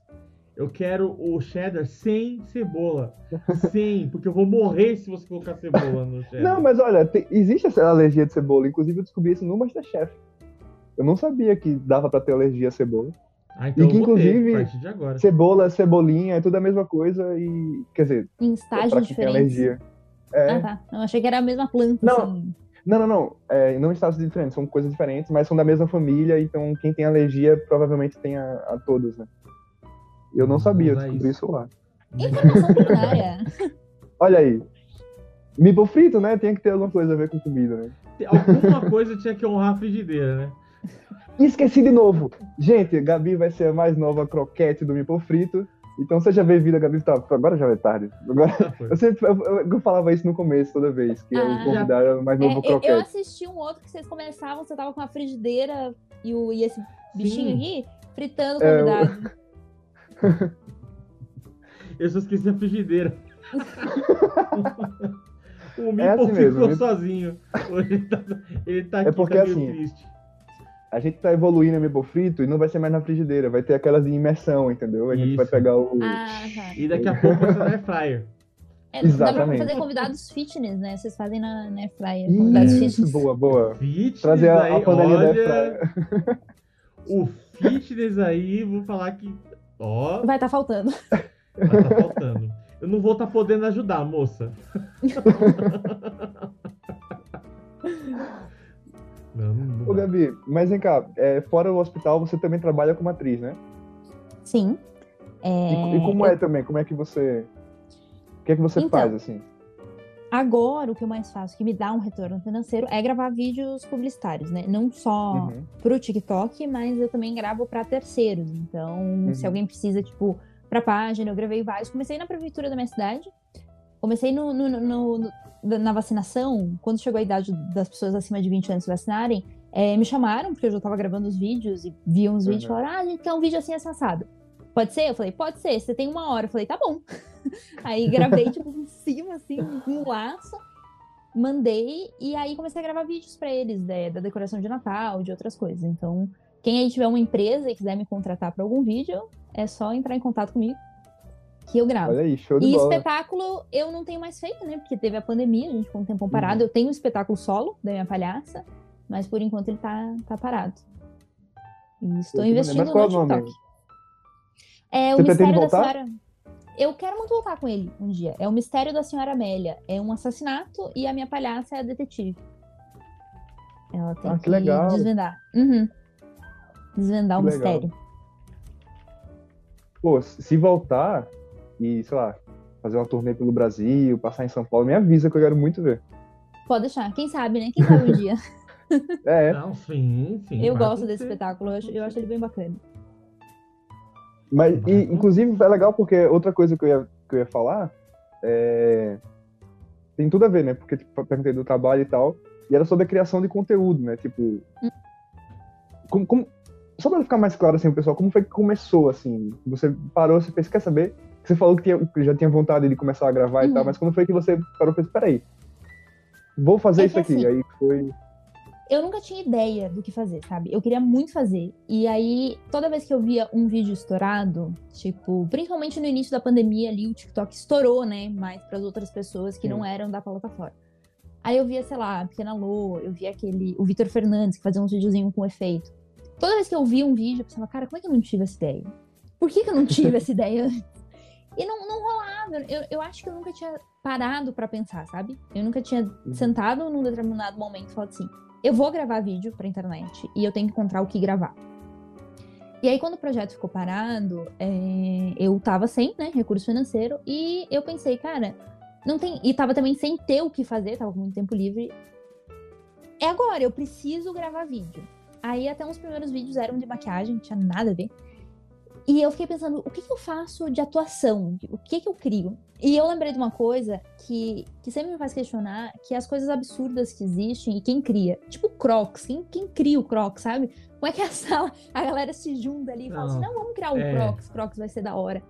Eu quero o cheddar sem cebola. Sem, porque eu vou morrer se você colocar cebola no cheddar. Não, mas olha, tem- existe essa alergia de cebola. Inclusive, eu descobri isso no Masterchef. Eu não sabia que dava pra ter alergia a cebola. Ah, então E que, inclusive, a partir de agora. Cebola, cebolinha, é tudo a mesma coisa e. Quer dizer, Em estágios diferentes. alergia. É. Ah, tá. Eu achei que era a mesma planta, Não. assim. Não, não, não. É, não em estados diferentes, são coisas diferentes, mas são da mesma família, então quem tem alergia provavelmente tem a, a todos, né? Eu não sabia, eu descobri isso. isso lá. Informação culinária. Olha aí. Mipo frito, né? Tem que ter alguma coisa a ver com comida, né? Alguma coisa tinha que honrar a frigideira, né? E esqueci de novo. Gente, Gabi vai ser a mais nova croquete do Mipo frito. Então seja bem-vinda, Gabi. Tá, agora já é tarde. Agora, Ah, eu sempre eu, eu- eu falava isso no começo, toda vez, que Ah. eu convidava o mais É, novo eu- eu croquete. assisti um outro que vocês começavam, você tava com a frigideira e, o, e esse bichinho Sim. aqui, fritando o É, eu- convidado. Eu só esqueci a frigideira. o Mipo É assim ficou mesmo, sozinho. Hoje Ele tá, ele tá aqui, É porque tá meio assim, triste. A gente tá evoluindo o Mipo frito e não vai ser mais na frigideira, vai ter aquelas de imersão, entendeu? A gente vai Isso. pegar o. Ah, tá. E daqui a pouco vai ser na air fryer. É, dá pra Exatamente. fazer convidados fitness, né? Vocês fazem na, na Fryer. Convidados Isso, fitness. boa, boa. Fitness Trazer a, aí, a panelinha da olha, airfryer. O fitness aí, vou falar que. Ó, Vai estar faltando. vai tá faltando. Eu não vou estar podendo ajudar, moça. Não, não, não Ô. Gabi, mas vem cá, é, fora o hospital, você também trabalha como atriz, né? Sim. E, É, e como eu- é também? Como é que você. O que é que você Então, faz, assim? Agora, o que eu mais faço, que me dá um retorno financeiro, é gravar vídeos publicitários, né? Não só Uhum. pro TikTok, mas eu também gravo para terceiros. Então, se Uhum. alguém precisa, tipo, pra página, eu gravei vários. Comecei na prefeitura da minha cidade. Comecei no, no- no- no- na vacinação, quando chegou a idade das pessoas acima de 20 anos se vacinarem, é, me chamaram, porque eu já tava gravando os vídeos e viam os vídeos e Uhum. falaram: ah, a gente quer um vídeo assim assado. Pode ser? Eu falei, pode ser, você tem uma hora. Eu falei, tá bom. Aí gravei, tipo, em cima, assim, um laço, mandei, e aí comecei a gravar vídeos pra eles, né, da decoração de Natal, de outras coisas. Então, quem aí tiver uma empresa e quiser me contratar pra algum vídeo, é só entrar em contato comigo, que eu gravo. Olha aí, show de E bola. espetáculo eu não tenho mais feito, né? Porque teve a pandemia, a gente ficou um tempão Uhum. parado. Eu tenho um espetáculo solo da minha palhaça, mas por enquanto ele tá, tá parado. E estou que investindo maneiro. Mas qual no é o nome? TikTok. É o Você pretende Mistério da? Senhora. Eu quero muito voltar com ele um dia. É o Mistério da Senhora Amélia. É um assassinato e a minha palhaça é a detetive. Ela tem Ah, que legal. desvendar. Uhum. Desvendar o Que legal. mistério. Pô, se voltar e, sei lá, fazer uma turnê pelo Brasil, passar em São Paulo, me avisa que eu quero muito ver. Pode deixar. Quem sabe, né? Quem sabe um dia. É, Não, sim, sim. eu gosto desse acontecer. espetáculo. Eu acho, eu acho ele bem bacana. Mas, e, inclusive, é legal porque outra coisa que eu ia, que eu ia falar é... tem tudo a ver, né? Porque tipo, eu perguntei do trabalho e tal, e era sobre a criação de conteúdo, né? Tipo, como, como- só pra ficar mais claro assim, pessoal, como foi que começou, assim? Você parou, você fez, quer saber? Você falou que, tinha- que já tinha vontade de começar a gravar e Uhum. tal, mas quando foi que você parou e fez, peraí, vou fazer É isso aqui? assim, Aí foi... eu nunca tinha ideia do que fazer, sabe? Eu queria muito fazer. E aí, toda vez que eu via um vídeo estourado, tipo, principalmente no início da pandemia ali, o TikTok estourou, né? Mais para as outras pessoas que Sim. não eram da plataforma. Aí eu via, sei lá, a Pequena Lô, eu via aquele, o Vitor Fernandes, que fazia uns videozinhos com efeito. Toda vez que eu via um vídeo, eu pensava, cara, como é que eu não tive essa ideia? Por que, que eu não tive essa ideia antes? E não, não rolava. Eu, eu acho que eu nunca tinha parado pra pensar, sabe? Eu nunca tinha sentado num determinado momento e falado assim: eu vou gravar vídeo pra internet e eu tenho que encontrar o que gravar. E aí, quando o projeto ficou parado, é, eu tava sem, né, recurso financeiro, e eu pensei, cara, não tem. E tava também sem ter o que fazer, tava com muito tempo livre. É agora, eu preciso gravar vídeo. Aí até uns primeiros vídeos eram de maquiagem, não tinha nada a ver. E eu fiquei pensando, o que, que eu faço de atuação? O que, que eu crio? E eu lembrei de uma coisa que, que sempre me faz questionar, que é as coisas absurdas que existem e quem cria. Tipo Crocs, quem, quem cria o Crocs, sabe? Como é que a sala, a galera se junta ali e fala assim, Não, vamos criar o é. Crocs, Crocs vai ser da hora.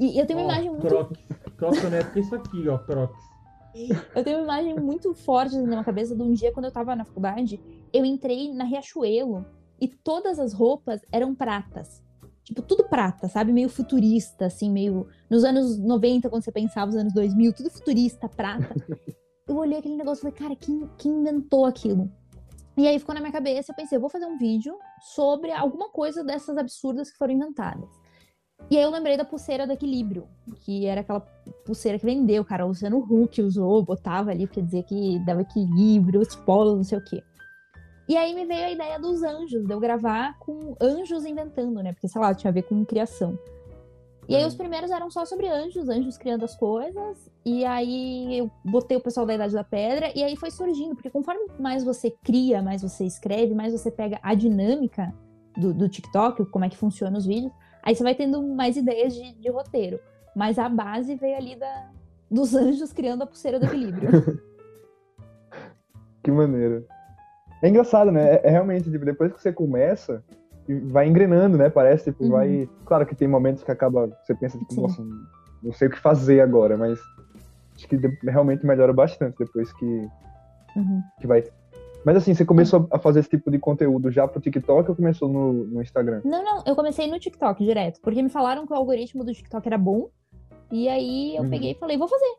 E eu tenho uma imagem muito Crocs. Crocs é porque isso aqui, ó, Crocs. Eu tenho uma imagem muito forte na minha cabeça de um dia quando eu tava na faculdade, eu entrei na Riachuelo e todas as roupas eram pratas. Tipo, tudo prata, sabe? Meio futurista, assim, meio. Nos anos 90, quando você pensava nos anos 2000, tudo futurista, prata. Eu olhei aquele negócio e falei, cara, quem, quem inventou aquilo? E aí ficou na minha cabeça, eu pensei, eu vou fazer um vídeo sobre alguma coisa dessas absurdas que foram inventadas. E aí eu lembrei da pulseira do equilíbrio, que era aquela pulseira que vendeu, cara. O Luciano Huck usou, botava ali pra dizer que dava equilíbrio, os polos, não sei o quê. E aí me veio a ideia dos anjos, de eu gravar com anjos inventando, né? Porque, sei lá, tinha a ver com criação. E aí Uhum. os primeiros eram só sobre anjos, anjos criando as coisas. E aí eu botei o pessoal da Idade da Pedra, e aí foi surgindo, porque conforme mais você cria, mais você escreve, mais você pega a dinâmica do, do TikTok, como é que funciona os vídeos, aí você vai tendo mais ideias de, de roteiro. Mas a base veio ali da, dos anjos criando a pulseira do equilíbrio. Que maneiro. É engraçado, né? É, é realmente, tipo, depois que você começa, vai engrenando, né? Parece, tipo, Uhum. vai. Claro que tem momentos que acaba. Você pensa, tipo, Sim. nossa, não sei o que fazer agora, mas acho que realmente melhora bastante depois que, Uhum. que vai. Mas assim, você começou a fazer esse tipo de conteúdo já pro TikTok ou começou no, no Instagram? Não, não, eu comecei no TikTok direto, porque me falaram que o algoritmo do TikTok era bom. E aí eu Uhum. peguei e falei, vou fazer.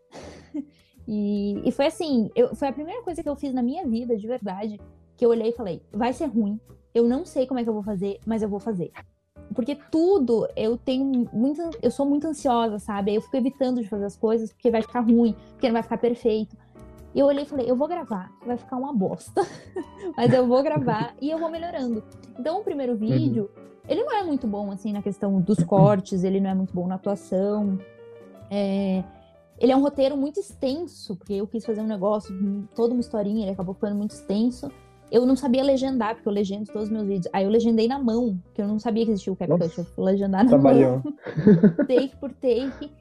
e, e foi assim, eu, foi a primeira coisa que eu fiz na minha vida, de verdade, que eu olhei e falei, vai ser ruim. Eu não sei como é que eu vou fazer, mas eu vou fazer. Porque tudo eu tenho muito. Eu sou muito ansiosa, sabe? Eu fico evitando de fazer as coisas porque vai ficar ruim, porque não vai ficar perfeito. E eu olhei e falei, eu vou gravar, vai ficar uma bosta. Mas eu vou gravar e eu vou melhorando. Então o primeiro vídeo, ele não é muito bom, assim, na questão dos cortes, ele não é muito bom na atuação. É, Ele é um roteiro muito extenso, porque eu quis fazer um negócio, toda uma historinha, ele acabou ficando muito extenso. Eu não sabia legendar, porque eu legendo todos os meus vídeos. Aí eu legendei na mão, porque eu não sabia que existia o CapCut. Eu fui legendar na mão Trabalhão. take por take.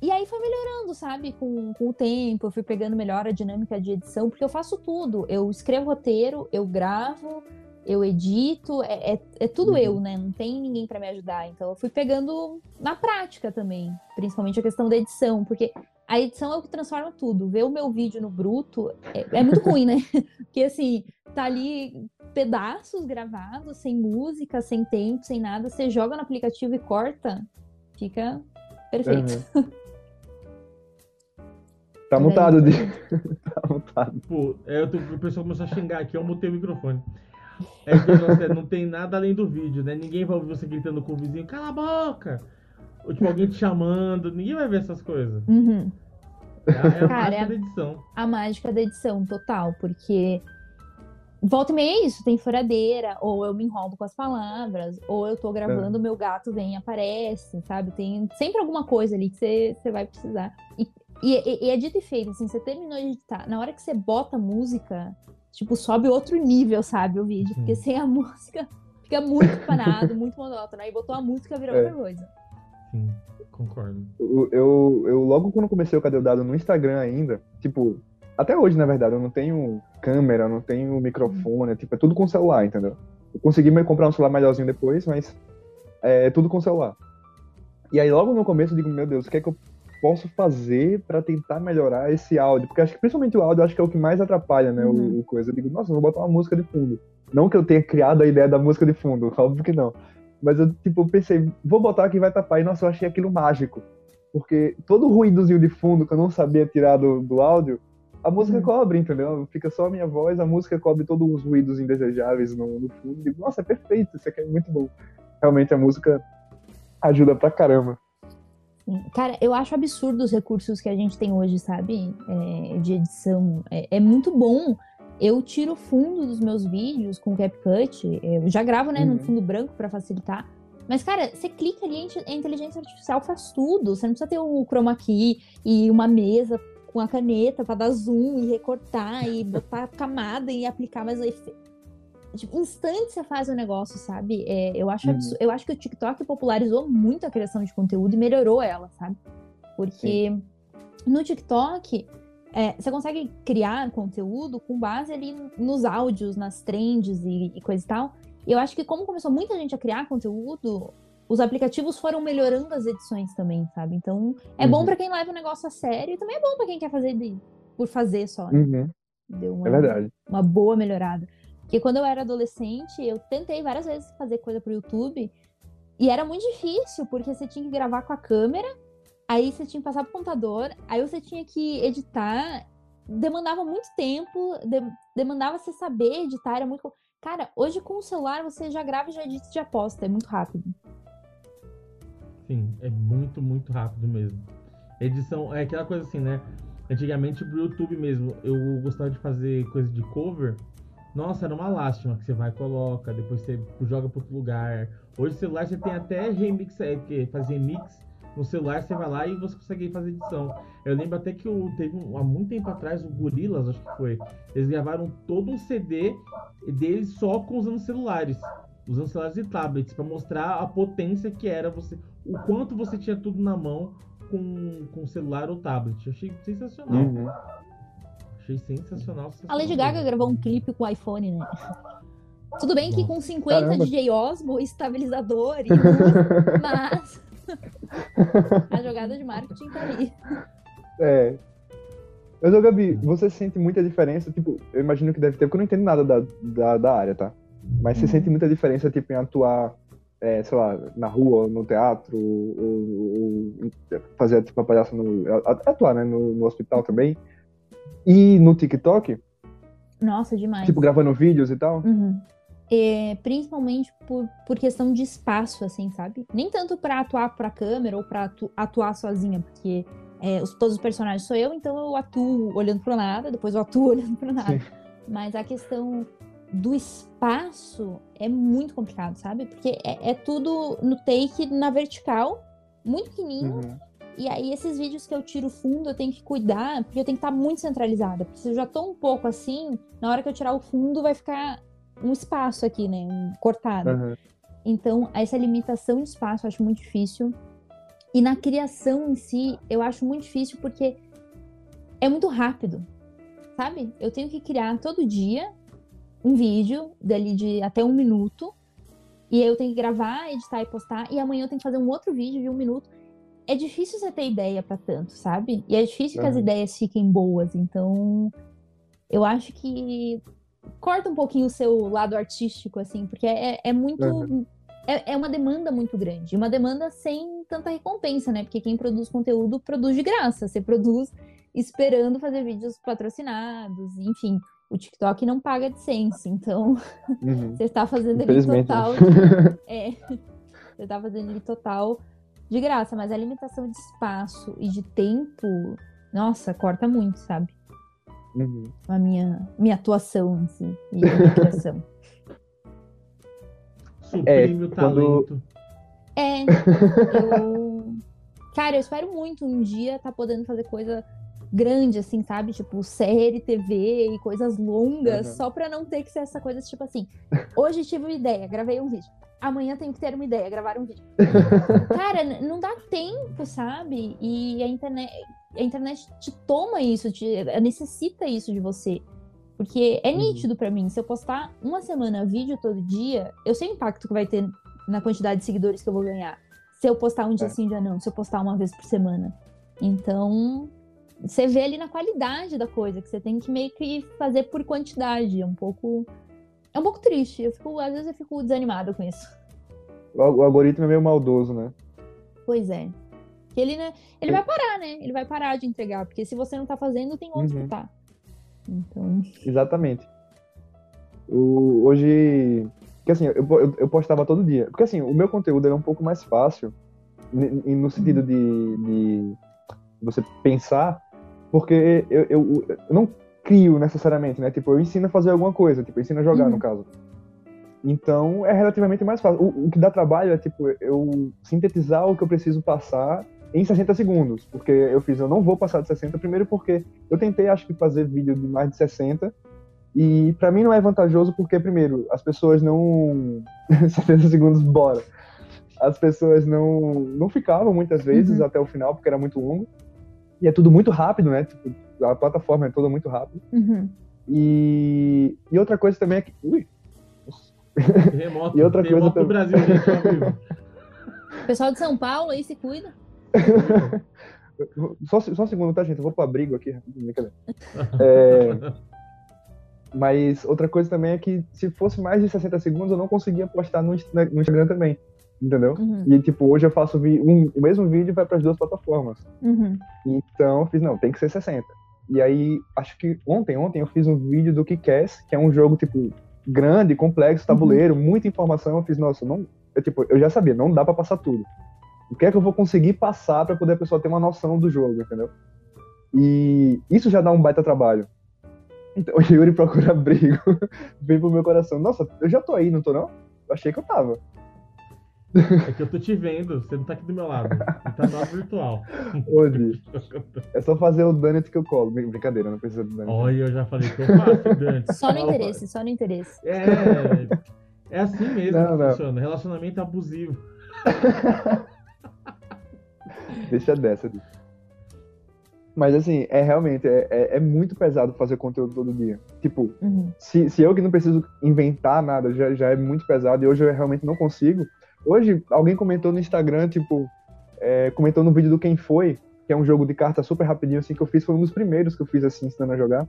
E aí foi melhorando, sabe? Com, com o tempo, eu fui pegando melhor a dinâmica de edição, porque eu faço tudo. Eu escrevo roteiro, eu gravo, eu edito, é, é, é tudo Uhum. eu, né? Não tem ninguém pra me ajudar. Então eu fui pegando na prática também, principalmente a questão da edição, porque a edição é o que transforma tudo. Ver o meu vídeo no bruto é, é muito ruim, né? Porque assim, tá ali pedaços gravados, sem música, sem tempo, sem nada. Você joga no aplicativo e corta, fica perfeito. Uhum. Tá mutado, de... tá mutado. Pô, é, eu tô, o pessoal começou a xingar aqui, eu mutei o microfone. É que nossa, não tem nada além do vídeo, né? Ninguém vai ouvir você gritando com o vizinho, cala a boca! Ou tipo, alguém te chamando, ninguém vai ver essas coisas. Uhum. É, a- é a Cara, mágica é- da edição. A mágica da edição total, porque volta e meia é isso, tem furadeira, ou eu me enrolo com as palavras, ou eu tô gravando, meu gato vem e aparece, sabe? Tem sempre alguma coisa ali que você, vai precisar. E, e- e é dito e feito, assim, você terminou de editar, na hora que você bota a música, tipo, sobe outro nível, sabe, o vídeo, porque Sim. sem a música fica muito parado, muito monótono, aí botou a música virou É. outra coisa. Sim, concordo. Eu, eu, eu logo quando comecei o Cadê o Dado no Instagram ainda, tipo, até hoje, na verdade, eu não tenho câmera, não tenho microfone, tipo, é tudo com celular, entendeu? Eu consegui me comprar um celular melhorzinho depois, mas é tudo com celular. E aí logo no começo eu digo, meu Deus, o que é que eu posso fazer pra tentar melhorar esse áudio? Porque acho que principalmente o áudio eu acho que é o que mais atrapalha, né, Uhum. o, o coisa. Eu digo, nossa, eu vou botar uma música de fundo. Não que eu tenha criado a ideia da música de fundo, óbvio que não. Mas eu, tipo, pensei, vou botar que vai tapar. E, nossa, eu achei aquilo mágico. Porque todo o ruídozinho de fundo que eu não sabia tirar do, do áudio, a música Uhum. cobre, entendeu? Fica só a minha voz, a música cobre todos os ruídos indesejáveis no, no fundo. Digo, nossa, é perfeito, isso aqui é muito bom. Realmente a música ajuda pra caramba. Cara, eu acho absurdo os recursos que a gente tem hoje, sabe? É, de edição. É, é muito bom. Eu tiro o fundo dos meus vídeos com CapCut. Eu já gravo, né, Uhum. no fundo branco pra facilitar. Mas, cara, você clica ali, a inteligência artificial faz tudo. Você não precisa ter um chroma key e uma mesa com a caneta pra dar zoom e recortar e botar camada e aplicar mais efeito. Tipo, instante você faz o negócio, sabe? É, eu, acho Uhum. eu acho que o TikTok popularizou muito a criação de conteúdo e melhorou ela, sabe? Porque no TikTok é, você consegue criar conteúdo com base ali nos áudios, nas trends e, e coisa e tal. E eu acho que como começou muita gente a criar conteúdo, os aplicativos foram melhorando as edições também, sabe? Então é bom Uhum. pra quem leva o negócio a sério e também é bom pra quem quer fazer de- por fazer só. né? Uhum, Deu uma, é verdade. uma boa melhorada. Porque quando eu era adolescente, eu tentei várias vezes fazer coisa pro YouTube e era muito difícil, porque você tinha que gravar com a câmera, aí você tinha que passar pro computador, aí você tinha que editar, demandava muito tempo, de- demandava você saber editar, era muito. Cara, hoje com o celular você já grava e já edita e já posta, é muito rápido. Sim, é muito, muito rápido mesmo. Edição é aquela coisa assim, né? Antigamente pro YouTube mesmo, eu gostava de fazer coisa de cover. Nossa, era uma lástima que você vai e coloca, depois você joga para outro lugar. Hoje no celular você tem até remix, é, que fazer remix no celular, você vai lá e você consegue fazer edição. Eu lembro até que eu, teve um, há muito tempo atrás o Gorilas, acho que foi. Eles gravaram todo um CD deles só com usando celulares, usando celulares e tablets para mostrar a potência que era você, o quanto você tinha tudo na mão com, com celular ou tablet. Eu achei sensacional. Uhum. Achei sensacional, sensacional. A Lady Gaga gravou um clipe com o iPhone, né? Tudo bem Nossa. que com 50 Caramba. DJ Osmo, estabilizador e luz, mas a jogada de marketing tá ali. É. Mas, ô, Gabi, você sente muita diferença? Tipo, eu imagino que deve ter, porque eu não entendo nada da, da, da área, tá? Mas você uhum. sente muita diferença, tipo, em atuar é, sei lá, na rua, no teatro, ou, ou fazer tipo uma palhaça no. atuar, né? No, no, hospital também. E no TikTok. Nossa, demais. Tipo, gravando vídeos e tal. Uhum. É, principalmente por, por questão de espaço, assim, sabe? Nem tanto para atuar pra câmera ou pra atu atuar sozinha, porque é, os, todos os personagens sou eu, então eu atuo olhando pro nada, depois eu atuo olhando pro nada. Sim. Mas a questão do espaço é muito complicado, sabe? Porque é, é tudo no take na vertical, muito pequenininho. Uhum. E aí, esses vídeos que eu tiro fundo, eu tenho que cuidar, porque eu tenho que estar muito centralizada. Porque se eu já tô um pouco assim, na hora que eu tirar o fundo, vai ficar um espaço aqui, né? Um cortado. Uhum. Então, essa limitação de espaço eu acho muito difícil. E na criação em si, eu acho muito difícil porque é muito rápido, sabe? Eu tenho que criar todo dia um vídeo dali de até um minuto. E eu tenho que gravar, editar e postar. E amanhã eu tenho que fazer um outro vídeo de um minuto. É difícil você ter ideia para tanto, sabe? E é difícil uhum. que as ideias fiquem boas. Então, eu acho que corta um pouquinho o seu lado artístico, assim, porque é, é muito. Uhum. É, é uma demanda muito grande. Uma demanda sem tanta recompensa, né? Porque quem produz conteúdo produz de graça. Você produz esperando fazer vídeos patrocinados, enfim o TikTok não paga AdSense, então uhum. você está fazendo ele total. De, é, você está fazendo ele total de graça, mas a limitação de espaço e de tempo, nossa, corta muito, sabe? Uhum. A minha, minha atuação si e a minha criação. Suprime é, o talento. É, eu. Cara, eu espero muito um dia estar tá podendo fazer coisa grande, assim, sabe? Tipo, série, TV e coisas longas, uhum. só pra não ter que ser essa coisa, tipo assim, hoje tive uma ideia, gravei um vídeo. Amanhã tenho que ter uma ideia, gravar um vídeo. Cara, não dá tempo, sabe? E a internet, a internet te toma isso, te, necessita isso de você. Porque é uhum. nítido para mim, se eu postar uma semana vídeo todo dia, eu sei o impacto que vai ter na quantidade de seguidores que eu vou ganhar. Se eu postar um dia é. sim, dia não, se eu postar uma vez por semana. Então, você vê ali na qualidade da coisa, que você tem que meio que fazer por quantidade. É um pouco. É um pouco triste. Eu fico, às vezes eu fico desanimada com isso. O, algoritmo é meio maldoso, né? Pois é. Que ele, né, ele vai parar, né? Ele vai parar de entregar, porque se você não tá fazendo, tem outro uhum. que tá. Então. Exatamente. O, hoje. Porque assim, eu, eu, eu, postava todo dia. Porque assim, o meu conteúdo era um pouco mais fácil, no sentido de, de você pensar porque eu, eu, eu, não crio necessariamente, né? Tipo, eu ensino a fazer alguma coisa, tipo, eu ensino a jogar, uhum. no caso. Então, é relativamente mais fácil. O, o, que dá trabalho é, tipo, eu sintetizar o que eu preciso passar em 60 segundos. Porque eu fiz, eu não vou passar de 60, primeiro porque eu tentei, acho que, fazer vídeo de mais de 60, e para mim não é vantajoso porque, primeiro, as pessoas não... 60 segundos, bora. As pessoas não, não ficavam muitas vezes uhum. até o final, porque era muito longo. E é tudo muito rápido, né? Tipo, a plataforma é toda muito rápida. Uhum. E, e outra coisa também é que. Ui! Remoto, e outra coisa também... Brasil, gente, Pessoal de São Paulo aí se cuida. Só, só um segundo, tá, gente? Eu vou pro abrigo aqui. É, mas outra coisa também é que se fosse mais de 60 segundos, eu não conseguia postar no, no Instagram também entendeu? Uhum. E, tipo, hoje eu faço um, o mesmo vídeo vai para as duas plataformas. Uhum. Então, eu fiz, não, tem que ser 60. E aí, acho que ontem, ontem eu fiz um vídeo do Kickass, que é um jogo, tipo, grande, complexo, tabuleiro, muita informação. Eu fiz, nossa, não, eu, tipo, eu já sabia, não dá para passar tudo. O que é que eu vou conseguir passar para poder a pessoa ter uma noção do jogo, entendeu? E isso já dá um baita trabalho. Então, o Yuri procura abrigo, vem pro meu coração. Nossa, eu já tô aí, não tô não? Eu achei que eu tava. É que eu tô te vendo, você não tá aqui do meu lado. Você tá no lado virtual. Onde? É só fazer o Dante que eu colo. Brincadeira, não precisa do Dante. Olha, eu já falei que eu faço, Dante. Só no interesse, só no interesse. É, é assim mesmo Não, que não. funciona. Relacionamento abusivo. Deixa dessa. Mas assim, é realmente, é, é, é muito pesado fazer conteúdo todo dia. Tipo, Uhum. se, se eu que não preciso inventar nada, já, já é muito pesado e hoje eu realmente não consigo. Hoje, alguém comentou no Instagram, tipo, é, comentou no vídeo do Quem Foi, que é um jogo de carta super rapidinho, assim, que eu fiz, foi um dos primeiros que eu fiz, assim, ensinando a jogar.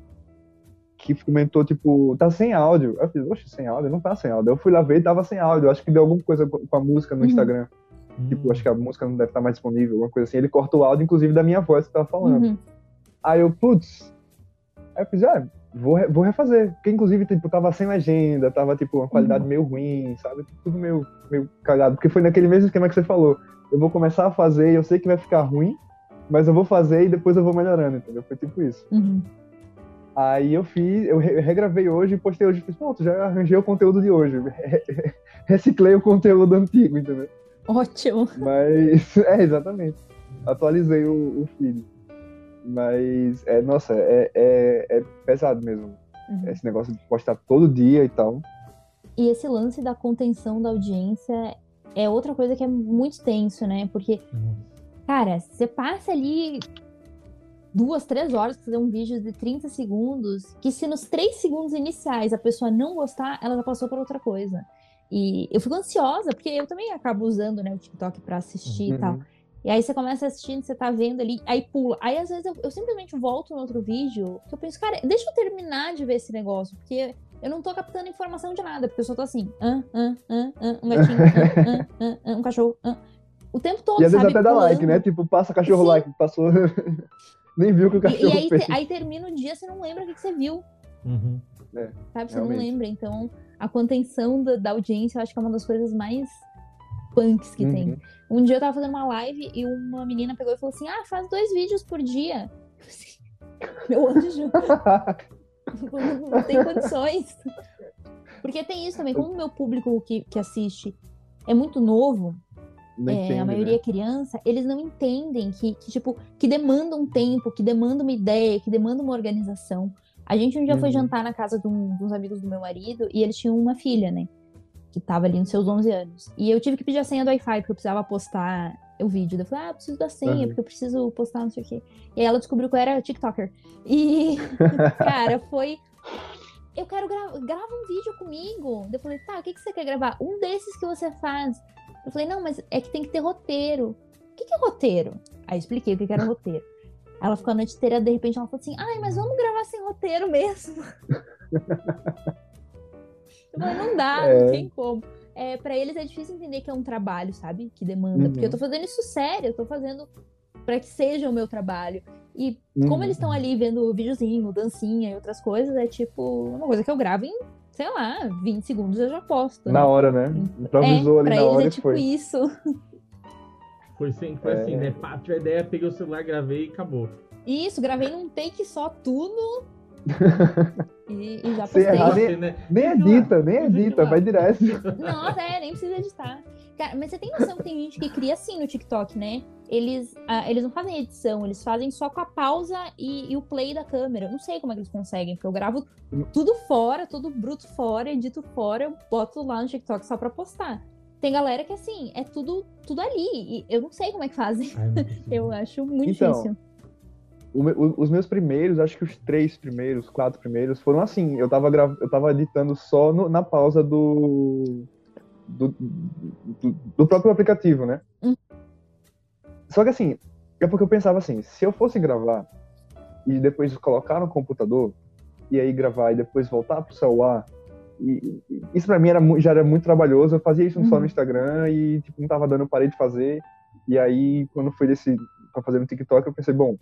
Que comentou, tipo, tá sem áudio. Eu fiz, oxe, sem áudio? Não tá sem áudio. Eu fui lá ver e tava sem áudio. Acho que deu alguma coisa com com a música no Uhum. Instagram. Tipo, acho que a música não deve estar mais disponível, alguma coisa assim. Ele corta o áudio, inclusive, da minha voz que tava falando. Uhum. Aí eu, putz. Aí eu fiz, ah, vou, re- vou refazer. Porque, inclusive, tipo, tava sem legenda, tava, tipo, uma qualidade meio ruim, sabe? Tudo meio, meio cagado. Porque foi naquele mesmo esquema que você falou. Eu vou começar a fazer eu sei que vai ficar ruim, mas eu vou fazer e depois eu vou melhorando, entendeu? Foi tipo isso. Uhum. Aí eu fiz, eu re- regravei hoje e postei hoje. Fiz, pronto, já arranjei o conteúdo de hoje. Reciclei o conteúdo antigo, entendeu? Ótimo. Mas, é, exatamente. Atualizei o, o feed. Mas, é, nossa, é, é, é pesado mesmo. Uhum. Esse negócio de postar todo dia e tal. E esse lance da contenção da audiência é outra coisa que é muito tenso, né? Porque, cara, você passa ali duas, três horas pra fazer um vídeo de 30 segundos, que se nos três segundos iniciais a pessoa não gostar, ela já passou para outra coisa. E eu fico ansiosa, porque eu também acabo usando né, o TikTok pra assistir e tal. Uhum. E aí você começa assistindo, você tá vendo ali, aí pula. Aí às vezes eu, eu simplesmente volto no outro vídeo, que eu penso, cara, deixa eu terminar de ver esse negócio, porque eu não tô captando informação de nada, porque eu só tô assim, ah, ah, ah, ah, um gatinho, ah, ah, ah, ah, um cachorro, ah. O tempo todo, E às vezes sabe? até dá like, pulando. né? Tipo, passa cachorro Sim. like, passou. Nem viu o que o E, cachorro e aí, fez. te- aí termina o dia, você não lembra o que, que você viu, Uhum. sabe? Você não Realmente. lembra. Então, a contenção da, da audiência, eu acho que é uma das coisas mais punks que tem. Uhum. Um dia eu tava fazendo uma live e uma menina pegou e falou assim: Ah, faz dois vídeos por dia. Eu assim, Meu anjo, não, tem condições. Porque tem isso também, como o meu público que, que assiste é muito novo, é, entende, a maioria né? é criança, eles não entendem que, que, tipo, que demanda um tempo, que demanda uma ideia, que demanda uma organização. A gente um dia foi Uhum. jantar na casa de, um, de uns amigos do meu marido e eles tinham uma filha, né? Que tava ali nos seus 11 anos. E eu tive que pedir a senha do Wi-Fi, porque eu precisava postar o vídeo. Eu falei, ah, eu preciso da senha, Uhum. porque eu preciso postar não sei o quê. E aí ela descobriu que eu era TikToker. E, cara, foi. Eu quero gravar grava um vídeo comigo. Eu falei, tá, o que, que você quer gravar? Um desses que você faz. Eu falei, não, mas é que tem que ter roteiro. O que, que é roteiro? Aí eu expliquei o que, que era roteiro. Ela ficou a noite inteira, de repente ela falou assim, ai, mas vamos gravar sem roteiro mesmo. eu falei, não dá, É. não tem como. É, pra eles é difícil entender que é um trabalho, sabe? Que demanda. Uhum. Porque eu tô fazendo isso sério, eu tô fazendo pra que seja o meu trabalho. E como Uhum. eles estão ali vendo videozinho, dancinha e outras coisas, é tipo uma coisa que eu gravo em, sei lá, 20 segundos eu já posto. Na hora, né? Improvisou é, ali pra na eles hora é tipo foi. isso. Foi, assim, foi É. assim, né? Pá, tive a ideia, peguei o celular, gravei e acabou. Isso, gravei num take só tudo. e, e já Sem postei. errar, nem- né? Nem edita, nem fica edita, vai direto. Nossa, é, nem precisa editar. Cara, mas você tem noção que tem gente que cria assim no TikTok, né? Eles, ah, eles não fazem edição, eles fazem só com a pausa e, e o play da câmera. Eu não sei como é que eles conseguem, porque eu gravo tudo fora, tudo bruto fora, edito fora, eu boto lá no TikTok só pra postar. Tem galera que, assim, é tudo, tudo ali. E eu não sei como é que fazem. Ai. Eu acho muito Então, difícil. O os meus primeiros, acho que os três primeiros, quatro primeiros, foram assim. Eu tava, gra... eu tava editando só no- na pausa do... Do, do- do próprio aplicativo, né? Hum. Só que assim, é porque eu pensava assim, se eu fosse gravar e depois colocar no computador, e aí gravar e depois voltar pro celular, e, e- isso pra mim era, já era muito trabalhoso. Eu fazia isso só Uhum. no Instagram e tipo, não tava dando, eu parei de fazer. E aí, quando foi desse pra fazer no TikTok, eu pensei, bom,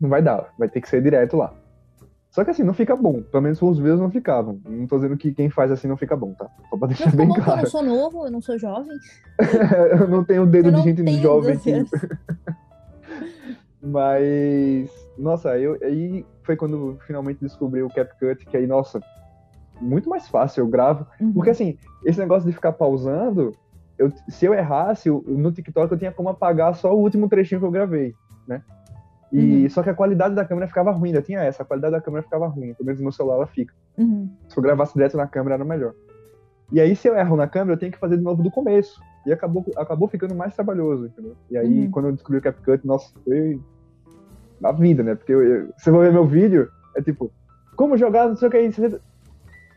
não vai dar, vai ter que ser direto lá. Só que assim, não fica bom. Pelo menos os meus não ficavam. Não tô dizendo que quem faz assim não fica bom, tá? Só pra deixar bem bom que eu claro. não sou novo, eu não sou jovem. eu não tenho o dedo de gente jovem 12 que. anos. Mas. Nossa, eu, aí foi quando eu finalmente descobri o CapCut, que aí, nossa, muito mais fácil. Eu gravo. Uhum. Porque assim, esse negócio de ficar pausando, eu, se eu errasse, o- no TikTok eu tinha como apagar só o último trechinho que eu gravei, né? E Uhum. só que a qualidade da câmera ficava ruim, ainda tinha essa, a qualidade da câmera ficava ruim, pelo menos no meu celular ela fica. Uhum. Se eu gravasse direto na câmera era melhor. E aí se eu erro na câmera, eu tenho que fazer de novo do começo. E acabou, acabou ficando mais trabalhoso, entendeu? E aí Uhum. quando eu descobri o CapCut, nossa, foi a vida, né? Porque eu, eu, você vai ver meu vídeo, é tipo, como jogar não sei o que em 60...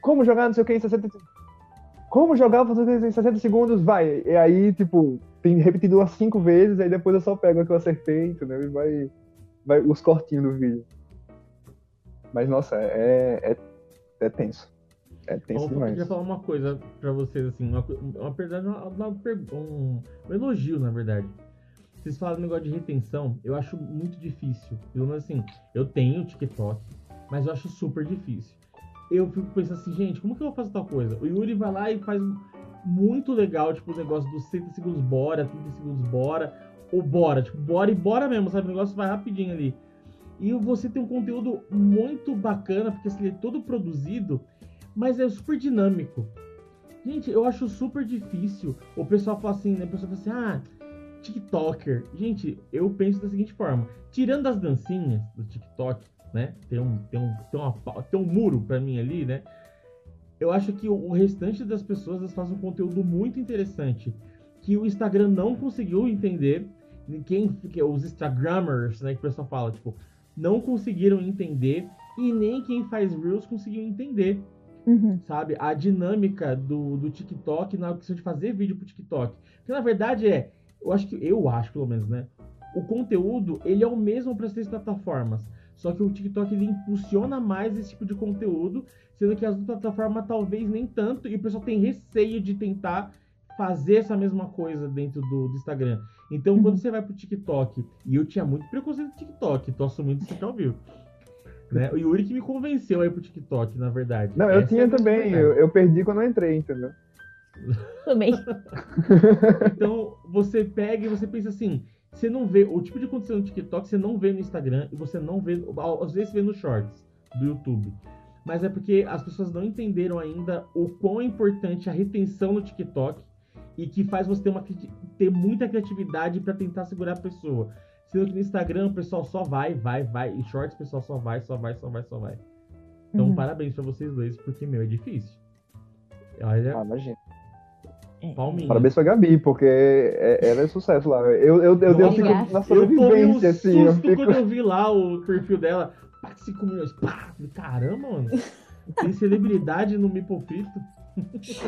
Como jogar não sei o que em 60... Como jogar em 60 segundos, vai. E aí, tipo, tem repetido umas cinco vezes, aí depois eu só pego o que eu acertei, entendeu? E vai, vai os cortinhos do vídeo. Mas, nossa, é, é, é tenso. É tenso eu demais. queria falar uma coisa pra vocês, assim, uma, uma, uma, uma um, um elogio, na verdade. Vocês falam do negócio de retenção, eu acho muito difícil. Pelo menos assim, eu tenho TikTok, mas eu acho super difícil. Eu fico pensando assim, gente, como que eu vou fazer tal coisa? O Yuri vai lá e faz muito legal, tipo, o negócio dos 60 segundos bora, 30 segundos bora, ou bora, tipo, bora e bora mesmo, sabe? O negócio vai rapidinho ali. E você tem um conteúdo muito bacana, porque assim, ele é todo produzido, mas é super dinâmico. Gente, eu acho super difícil. O pessoal fala assim, né? O pessoal fala assim, ah, TikToker. Gente, eu penso da seguinte forma: tirando as dancinhas do TikTok, né? Tem um, tem um, tem uma, tem um muro pra mim ali, né? Eu acho que o, o restante das pessoas elas fazem um conteúdo muito interessante que o Instagram não conseguiu entender. Quem, que, os Instagrammers, né? Que o pessoal fala, tipo, não conseguiram entender e nem quem faz Reels conseguiu entender Uhum. sabe? A dinâmica do, do TikTok na questão de fazer vídeo pro TikTok. Porque na verdade é, eu acho que, eu acho pelo menos, né? O conteúdo, ele é o mesmo para as três plataformas. Só que o TikTok ele impulsiona mais esse tipo de conteúdo, sendo que as outras plataformas talvez nem tanto, e o pessoal tem receio de tentar fazer essa mesma coisa dentro do, do Instagram. Então, Uhum. quando você vai pro TikTok, e eu tinha muito preconceito do TikTok, tô assumindo isso aqui ao vivo. Né? O Yuri que me convenceu aí pro TikTok, na verdade. Não, eu Essa é tinha grande também. Eu, eu perdi quando eu entrei, entendeu? Também. Então, você pega e você pensa assim, você não vê o tipo de conteúdo no TikTok, você não vê no Instagram e você não vê, às vezes você vê nos shorts do YouTube. Mas é porque as pessoas não entenderam ainda o quão é importante a retenção no TikTok e que faz você ter, uma, ter muita criatividade para tentar segurar a pessoa. Sendo que no Instagram o pessoal só vai, vai, vai. E shorts o pessoal só vai, só vai, só vai, só vai. Então, Uhum. parabéns pra vocês dois, porque, meu, é difícil. Olha, Ah, imagina. É. palminha. Parabéns pra Gabi, porque é- ela é sucesso lá. Eu, eu, eu, eu fico na Eu um sobrevivência, assim. Eu fico... quando eu vi lá o perfil dela. Pá, 5 milhões. Pá! Caramba, mano. Tem celebridade no Mipo Frito.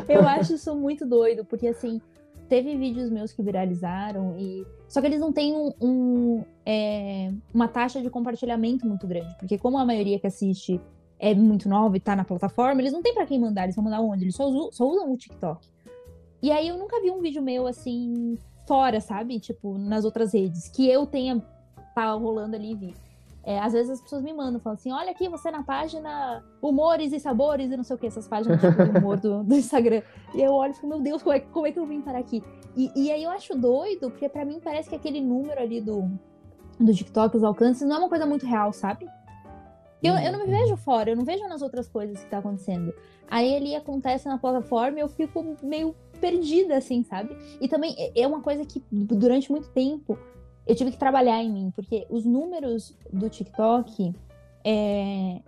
Eu acho isso muito doido, porque assim, teve vídeos meus que viralizaram e. Só que eles não têm um, um, é, uma taxa de compartilhamento muito grande. Porque como a maioria que assiste é muito nova e tá na plataforma, eles não têm pra quem mandar, eles vão mandar onde? Eles só, usu- só usam o TikTok. E aí eu nunca vi um vídeo meu assim, fora, sabe? Tipo, nas outras redes, que eu tenha tá rolando ali e vi. É, às vezes as pessoas me mandam, falam assim, olha aqui você na página Humores e Sabores e não sei o que, essas páginas tipo, de humor do, do Instagram. E eu olho e fico, meu Deus, como é, como é que eu vim parar aqui? E, e aí eu acho doido, porque pra mim parece que aquele número ali do, do TikTok, os alcances, não é uma coisa muito real, sabe? Eu, eu não me vejo fora, eu não vejo nas outras coisas que tá acontecendo. Aí ele acontece na plataforma e eu fico meio perdida, assim, sabe? E também é- é uma coisa que durante muito tempo eu tive que trabalhar em mim, porque os números do TikTok, é,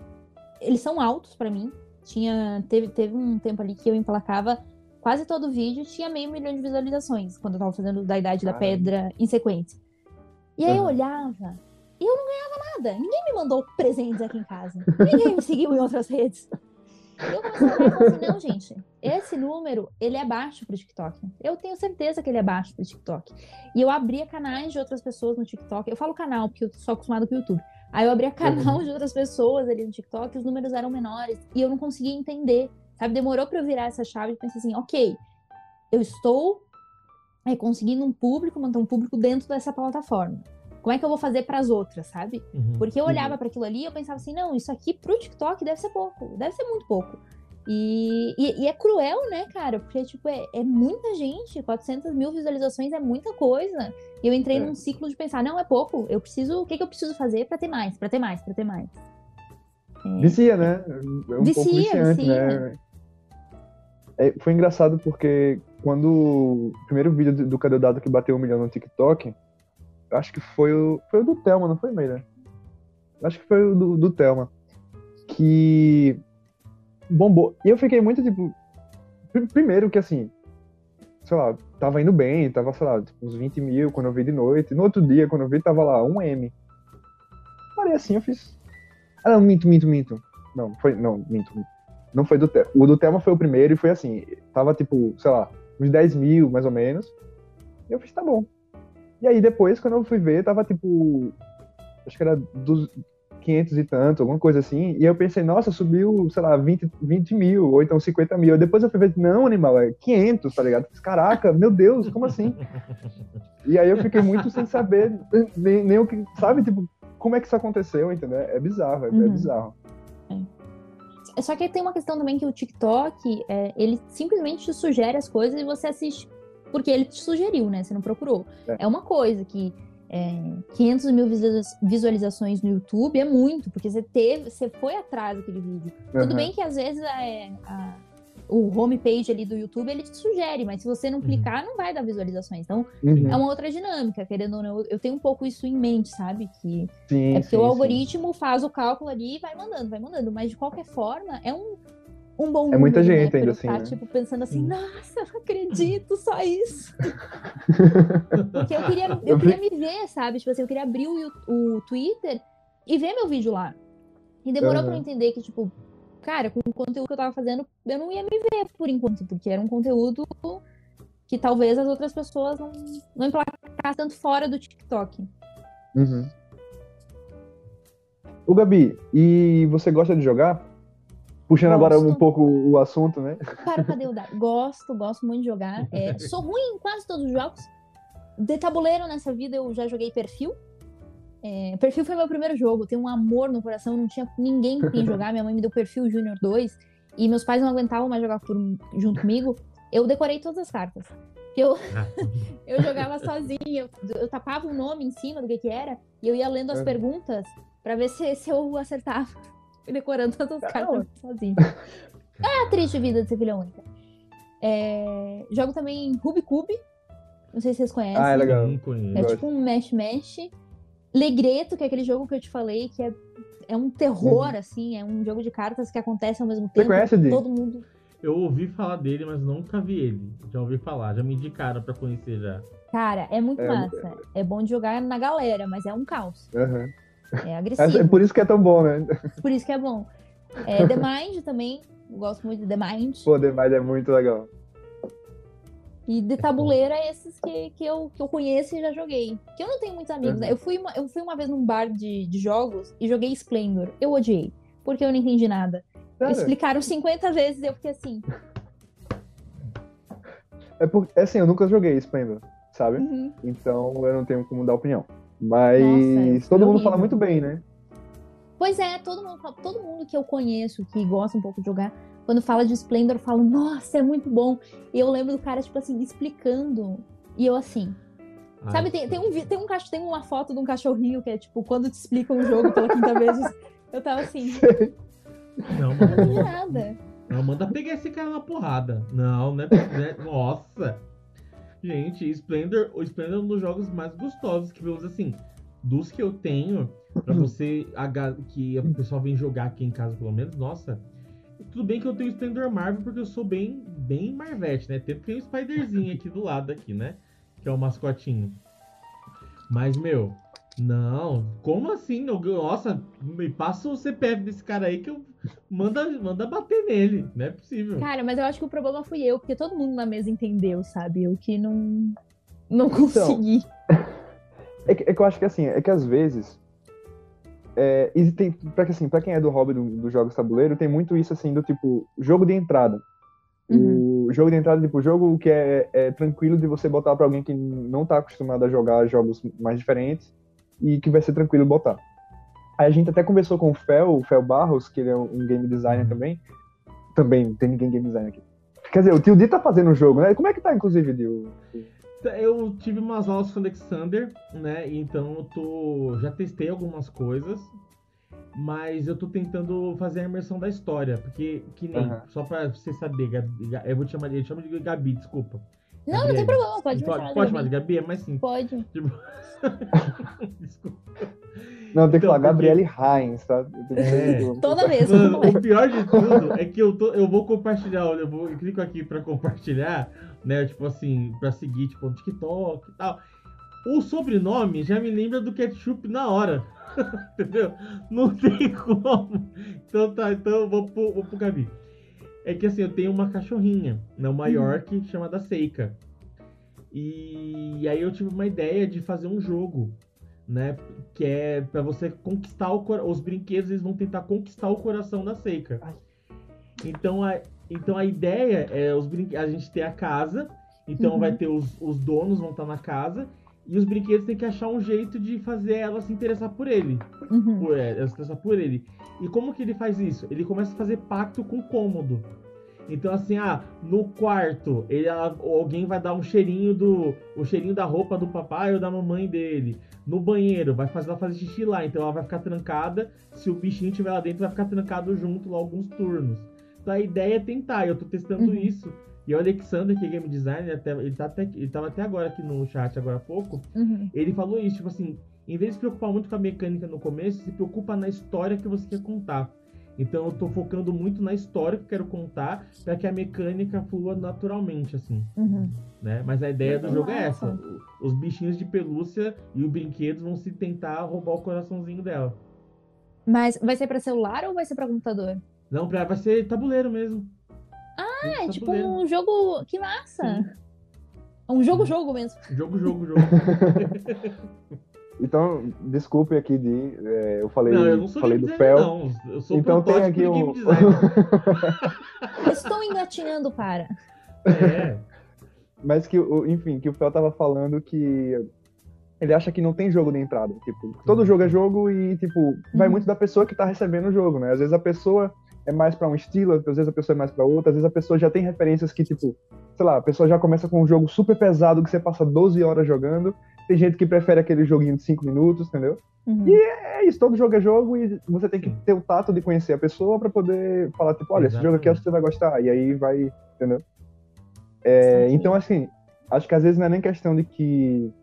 eles são altos pra mim. Tinha, teve, teve um tempo ali que eu emplacava quase todo vídeo, tinha meio milhão de visualizações, quando eu tava fazendo da Idade da Caramba. Pedra em sequência. E aí eu Aham. olhava e eu não ganhava nada. Ninguém me mandou presentes aqui em casa. Ninguém me seguiu em outras redes. E eu comecei a olhar e falei assim, não, gente, esse número, ele é baixo pro TikTok. Eu tenho certeza que ele é baixo pro TikTok. E eu abria canais de outras pessoas no TikTok. Eu falo canal, porque eu sou acostumada com o YouTube. Aí eu abria canal de outras pessoas ali no TikTok, os números eram menores. E eu não conseguia entender, sabe? Demorou pra eu virar essa chave e pensar assim, ok, eu estou é, conseguindo um público, manter um público dentro dessa plataforma. como é que eu vou fazer para as outras, sabe? Uhum. Porque eu olhava para aquilo ali e eu pensava assim, não, isso aqui pro TikTok deve ser pouco, deve ser muito pouco. E, e, e é cruel, né, cara? Porque, tipo, é, é, muita gente, 400 mil visualizações é muita coisa. E eu entrei É. num ciclo de pensar, não, é pouco, eu preciso, o que, que eu preciso fazer para ter mais, para ter mais, para ter mais. Vicia, né? É um pouco Vicia, viciante, vicia. né? É, foi engraçado porque quando o primeiro vídeo do- do Cadê o Dado que bateu um milhão no TikTok, eu acho que foi o, foi o do Thelma, não foi, Meira? Acho que foi o do, do Thelma. Que bombou. E eu fiquei muito, tipo... pr- Primeiro que, assim, sei lá, tava indo bem, tava, sei lá, tipo, uns 20 mil quando eu vi de noite. No outro dia, quando eu vi, tava lá, um M. Parei assim, eu fiz... Ah, não, minto, minto, minto. Não, foi, não, minto. Não foi do Thelma. O do Thelma foi o primeiro e foi assim, tava tipo, sei lá, uns 10 mil, mais ou menos. E eu fiz, tá bom. E aí depois, quando eu fui ver, tava tipo, acho que era dos 500 e tanto, alguma coisa assim. E eu pensei, nossa, subiu, sei lá, 20, 20 mil, ou então 50 mil. Depois eu fui ver, não, animal, é 500, tá ligado? Caraca, meu Deus, como assim? E aí eu fiquei muito sem saber nem, nem o que, sabe, tipo, como é que isso aconteceu, entendeu? É bizarro, é, é Uhum. bizarro. Só que tem uma questão também que o TikTok, é, ele simplesmente te sugere as coisas e você assiste porque ele te sugeriu, né? Você não procurou. É. É, uma coisa que é, 500 mil visualiza- visualizações no YouTube é muito, porque você teve, você foi atrás daquele vídeo. Tudo Aham. bem que às vezes é, a- o homepage ali do YouTube ele te sugere, mas se você não Uhum. clicar, não vai dar visualizações. Então Uhum. é uma outra dinâmica, querendo ou não. Eu- tenho um pouco isso em mente, sabe? Que Sim, é porque sim, o sim. algoritmo faz o cálculo ali e vai mandando, vai mandando. Mas de qualquer forma, é um, um bom É muita número, gente né? ainda assim, né? tipo, pensando assim, Sim. nossa, eu não acredito, só isso. Porque eu queria, eu queria me ver, sabe? Tipo assim, eu queria abrir o, o Twitter e ver meu vídeo lá. E demorou Aham. pra eu entender que, tipo, cara, com o conteúdo que eu tava fazendo, eu não ia me ver por enquanto, porque era um conteúdo que talvez as outras pessoas não, não emplacassem tanto fora do TikTok. Uhum. O Gabi, e você gosta de jogar? Puxando agora um Gosto. pouco o assunto, né? Para o Dado? Gosto, gosto muito de jogar. É, sou ruim em quase todos os jogos. De tabuleiro nessa vida eu já joguei perfil. É, perfil foi meu primeiro jogo. Tenho um amor no coração. Não tinha ninguém com quem jogar. Minha mãe me deu perfil Júnior 2 e meus pais não aguentavam mais jogar por- junto comigo. Eu decorei todas as cartas. Eu, eu jogava sozinha, eu, eu tapava o nome em cima do que que era e eu ia lendo as perguntas pra ver se, se eu acertava. Decorando todas as Caramba. cartas sozinha. É a triste vida de ser filha única. É, jogo também Ruby Cube. Não sei se vocês conhecem. Ah, é legal. Conheço. É tipo um mesh mesh. Legreto, que é aquele jogo que eu te falei, que é, é um terror, assim, é um jogo de cartas que acontece ao mesmo tempo. conhece, Di? Todo mundo. Eu ouvi falar dele, mas nunca vi ele. Já ouvi falar, já me indicaram pra conhecer já. Cara, é muito É, massa. É bom de jogar na galera, mas é um caos. Aham. É É, agressivo. é por isso que é tão bom, né? Por isso que é bom. É, The Mind também. Eu gosto muito de The Mind. Pô, demais, é muito legal. E de tabuleiro é esses que, que, eu, que eu conheço e já joguei. Que eu não tenho muitos amigos, Uhum. né? Eu fui, uma, eu fui uma vez num bar de, de jogos e joguei Splendor. Eu odiei. Porque eu não entendi nada. Sério? Explicaram 50 vezes e eu fiquei assim. É porque, é assim, eu nunca joguei Splendor, sabe? uhum. Então eu não tenho como dar opinião. Mas Nossa, todo foi mundo fala muito bem, né? Pois é, todo mundo, fala- todo mundo que eu conheço, que gosta um pouco de jogar, quando fala de Splendor, fala, nossa, é muito bom. E eu lembro do cara, tipo assim, explicando. E eu assim. Ai, Sabe, tem, tem, um, tem, um, tem uma foto de um cachorrinho que é tipo, quando te explicam um jogo pela quinta vez, eu tava assim, Não, não entendi manda, nada. não, manda pegar esse cara na porrada. Não, né? Nossa. Gente, Splendor, o Splendor é um dos jogos mais gostosos que vemos assim. Dos que eu tenho, pra você, que o pessoal vem jogar aqui em casa, pelo menos, nossa. Tudo bem que eu tenho Splendor Marvel, porque eu sou bem, bem Marvete, né? Tem, tem o Spiderzinho aqui do lado, aqui, né? Que é o mascotinho. Mas, meu, não. Como assim? Nossa, me passa o CPF desse cara aí que eu manda, manda bater nele. Não é possível. Cara, mas eu acho que o problema fui eu, porque todo mundo na mesa entendeu, sabe? Eu que não, não Então, consegui. É que, é que eu acho que assim, é que às vezes. É, e tem, pra, que, assim, pra quem é do hobby do- dos jogos tabuleiro, tem muito isso assim do tipo, jogo de entrada. Uhum. O jogo de entrada, tipo, jogo que é, é tranquilo de você botar pra alguém que não tá acostumado a jogar jogos mais diferentes. e que vai ser tranquilo botar. Aí a gente até conversou com o Fel, o Fel Barros, que ele é um game designer também. Também, não tem ninguém game designer aqui. Quer dizer, o Tio D tá fazendo o jogo, né? Como é que tá, inclusive, Dio? Eu tive umas aulas com o Alexander, né? Então eu tô. Já testei algumas coisas. Mas eu tô tentando fazer a imersão da história. Porque, que nem, Aham. só pra você saber, Gabi, Ga- eu vou te chamar de. Eu chamo de Gabi, desculpa. Não, não tem Gabriele. problema, pode me Pode, chamar. pode de Gabi, é mais simples. Pode. Tipo... Desculpa. Não, tem que Então, falar porque- Gabriele Heinz, tá? Eu tenho que É. Toda vez. Mano, o pior de tudo é que eu, tô, eu vou compartilhar, eu, vou, eu clico aqui pra compartilhar, né? Tipo assim, pra seguir, tipo, no TikTok e tal. O sobrenome já me lembra do ketchup na hora. Entendeu? Não tem como. Então tá, então eu vou pro, vou pro Gabi. É que assim, eu tenho uma cachorrinha, né? Uma York chamada Seika. E aí eu tive uma ideia de fazer um jogo, né? Que é pra você conquistar o cora- os brinquedos, eles vão tentar conquistar o coração da Seika. Então a, então a ideia é os brinque... a gente ter a casa, então Uhum. vai ter os, os donos vão estar na casa e os brinquedos têm que achar um jeito de fazer ela se interessar por ele, Uhum. por é, ela se interessar por ele. E como que ele faz isso? Ele começa a fazer pacto com o cômodo. Então assim, ah, no quarto, ele, ela- alguém vai dar um cheirinho do o cheirinho da roupa do papai ou da mamãe dele. No banheiro, vai fazer ela fazer xixi lá, então ela vai ficar trancada. Se o bichinho estiver lá dentro, vai ficar trancado junto lá alguns turnos. Então a ideia é tentar, eu tô testando Uhum. isso. E o Alexander, que é game designer, até, ele, tá até, ele tava até agora aqui no chat, agora há pouco, Uhum. ele falou isso, tipo assim, em vez de se preocupar muito com a mecânica no começo, se preocupa na história que você quer contar. Então eu tô focando muito na história que eu quero contar, para que a mecânica flua naturalmente, assim, Uhum. né? Mas a ideia do jogo é essa. o- Os bichinhos de pelúcia e os brinquedos vão se tentar roubar o coraçãozinho dela. Mas vai ser pra celular ou vai ser pra computador? Não, pra, vai ser tabuleiro mesmo. Ah, é tipo Tabuleiro. um jogo. Que massa! Sim. É um jogo-jogo mesmo. Jogo, jogo, jogo. Então, desculpe aqui de. é, eu falei, não, eu não sou falei do designer, Fel. não. Eu sou Então tem aqui um. Estou engatinhando para. É. Mas que, o- enfim, que o Fel tava falando que ele acha que não tem jogo de entrada. Tipo, todo jogo é jogo e, tipo, vai Uhum. muito da pessoa que tá recebendo o jogo, né? Às vezes a pessoa é mais pra um estilo, às vezes a pessoa é mais pra outra, às vezes a pessoa já tem referências que, tipo, sei lá, a pessoa já começa com um jogo super pesado que você passa 12 horas jogando. Tem gente que prefere aquele joguinho de 5 minutos, entendeu? Uhum. É isso, todo jogo é jogo e você tem que Sim. ter o tato de conhecer a pessoa pra poder falar, tipo, olha, esse jogo aqui acho que você vai gostar. E aí vai, entendeu? É, então, assim, acho que às vezes não é nem questão de que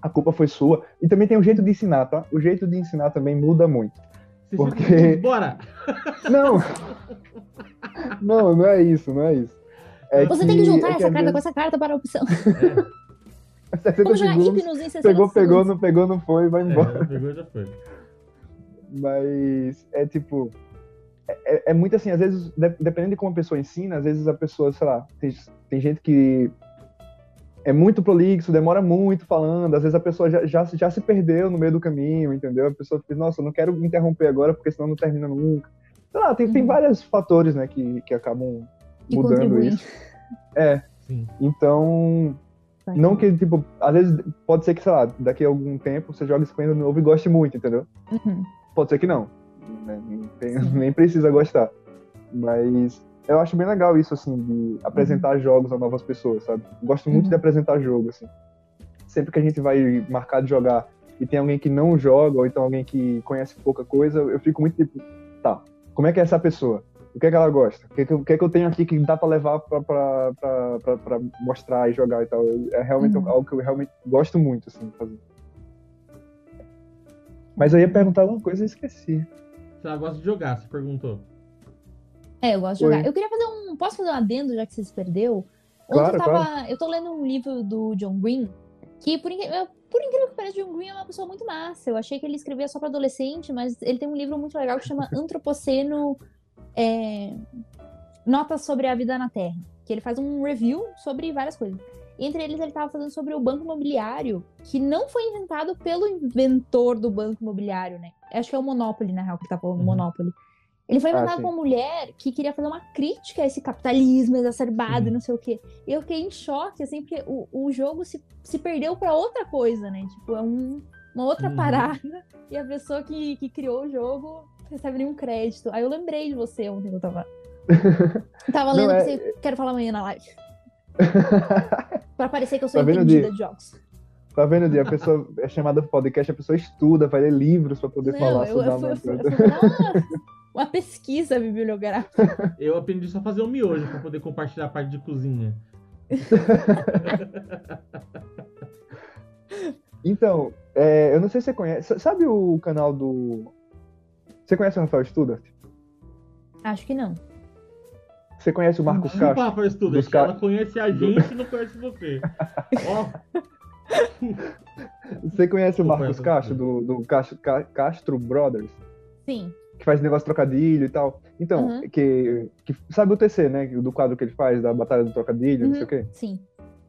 a culpa foi sua. E também tem o jeito de ensinar, tá? O jeito de ensinar também muda muito. Porque- Bora! Não! não, não é isso, não é isso. É Você tem que juntar é essa carta com essa carta para a opção. 60 Vamos jogar segundos, hipnos em 60 pegou, pegou, segundos. não pegou, não foi, vai embora. É, pegou e já foi. Mas é tipo. É, é muito assim, às vezes, de- dependendo de como a pessoa ensina, às vezes a pessoa, sei lá, tem, tem gente que é muito prolixo, demora muito falando, às vezes a pessoa já, já, já se perdeu no meio do caminho, entendeu? A pessoa fica, nossa, eu não quero interromper agora porque senão não termina nunca. Sei lá, tem, tem Uhum. vários fatores, né, que, que acabam Que mudando contribuem. isso. É, Sim. então, não que, tipo, às vezes pode ser que, sei lá, daqui a algum tempo você joga esse coisa novo e goste muito, entendeu? Uhum. Pode ser que não. né? Tem- nem precisa gostar. Mas eu acho bem legal isso, assim, de apresentar jogos a novas pessoas, sabe? Gosto muito Uhum. de apresentar jogo, assim. Sempre que a gente vai marcar de jogar e tem alguém que não joga, ou então alguém que conhece pouca coisa, eu fico muito tipo, tá, como é que é essa pessoa? O que é que ela gosta? O que é que, eu- que, é que eu tenho aqui que dá pra levar pra, pra, pra, pra, pra mostrar e jogar e tal? É realmente Uhum. algo que eu realmente gosto muito, assim, de fazer. Mas eu ia perguntar alguma coisa e esqueci. Se ela gosta de jogar, você perguntou. É, eu gosto de Oi. jogar. Eu queria fazer um. Posso fazer um adendo, já que você se perdeu? Claro, eu tava. Eu tô lendo um livro do John Green, que por, por incrível que pareça, John Green é uma pessoa muito massa. Eu achei que ele escrevia só pra adolescente, mas ele tem um livro muito legal que chama Antropoceno é, Notas sobre a Vida na Terra. Que ele faz um review sobre várias coisas. Entre eles, ele tava fazendo sobre o banco imobiliário, que não foi inventado pelo inventor do banco imobiliário, né? Acho que é o Monopoly, na real, que tá falando Uhum. Monopoly. Ele foi Ah, inventado sim. por uma mulher que queria fazer uma crítica a esse capitalismo exacerbado e não sei o quê. E eu fiquei em choque, assim, porque o, o jogo se, se perdeu pra outra coisa, né? Tipo, é um, uma outra Uhum. parada e a pessoa que, que criou o jogo não recebe nenhum crédito. Aí eu lembrei de você ontem que eu tava. tava Não, lendo é- que você quero falar amanhã na live. Pra parecer que eu sou Tá entendida Di? de jogos. Tá vendo, Di? A pessoa é chamada podcast, a pessoa estuda, vai ler livros pra poder Não, falar eu, sobre eu, fui, fui uma, uma pesquisa bibliográfica. Eu aprendi só a fazer o miojo pra poder compartilhar a parte de cozinha. Então, é, eu não sei se você conhece. Sabe o canal do. Você conhece o Rafael Studart? Acho que não. Você conhece o Marcos Desculpa, Castro? Rafael ca- ela conhece a gente e não conhece você. Ó, Você conhece o Marcos conheço. Castro, do, do Castro, Ca- Castro Brothers? Sim. Que faz negócio de trocadilho e tal. Então, Uhum. que, que. Sabe o TC, né? Do quadro que ele faz, da Batalha do Trocadilho, não sei Uhum. o quê? Sim.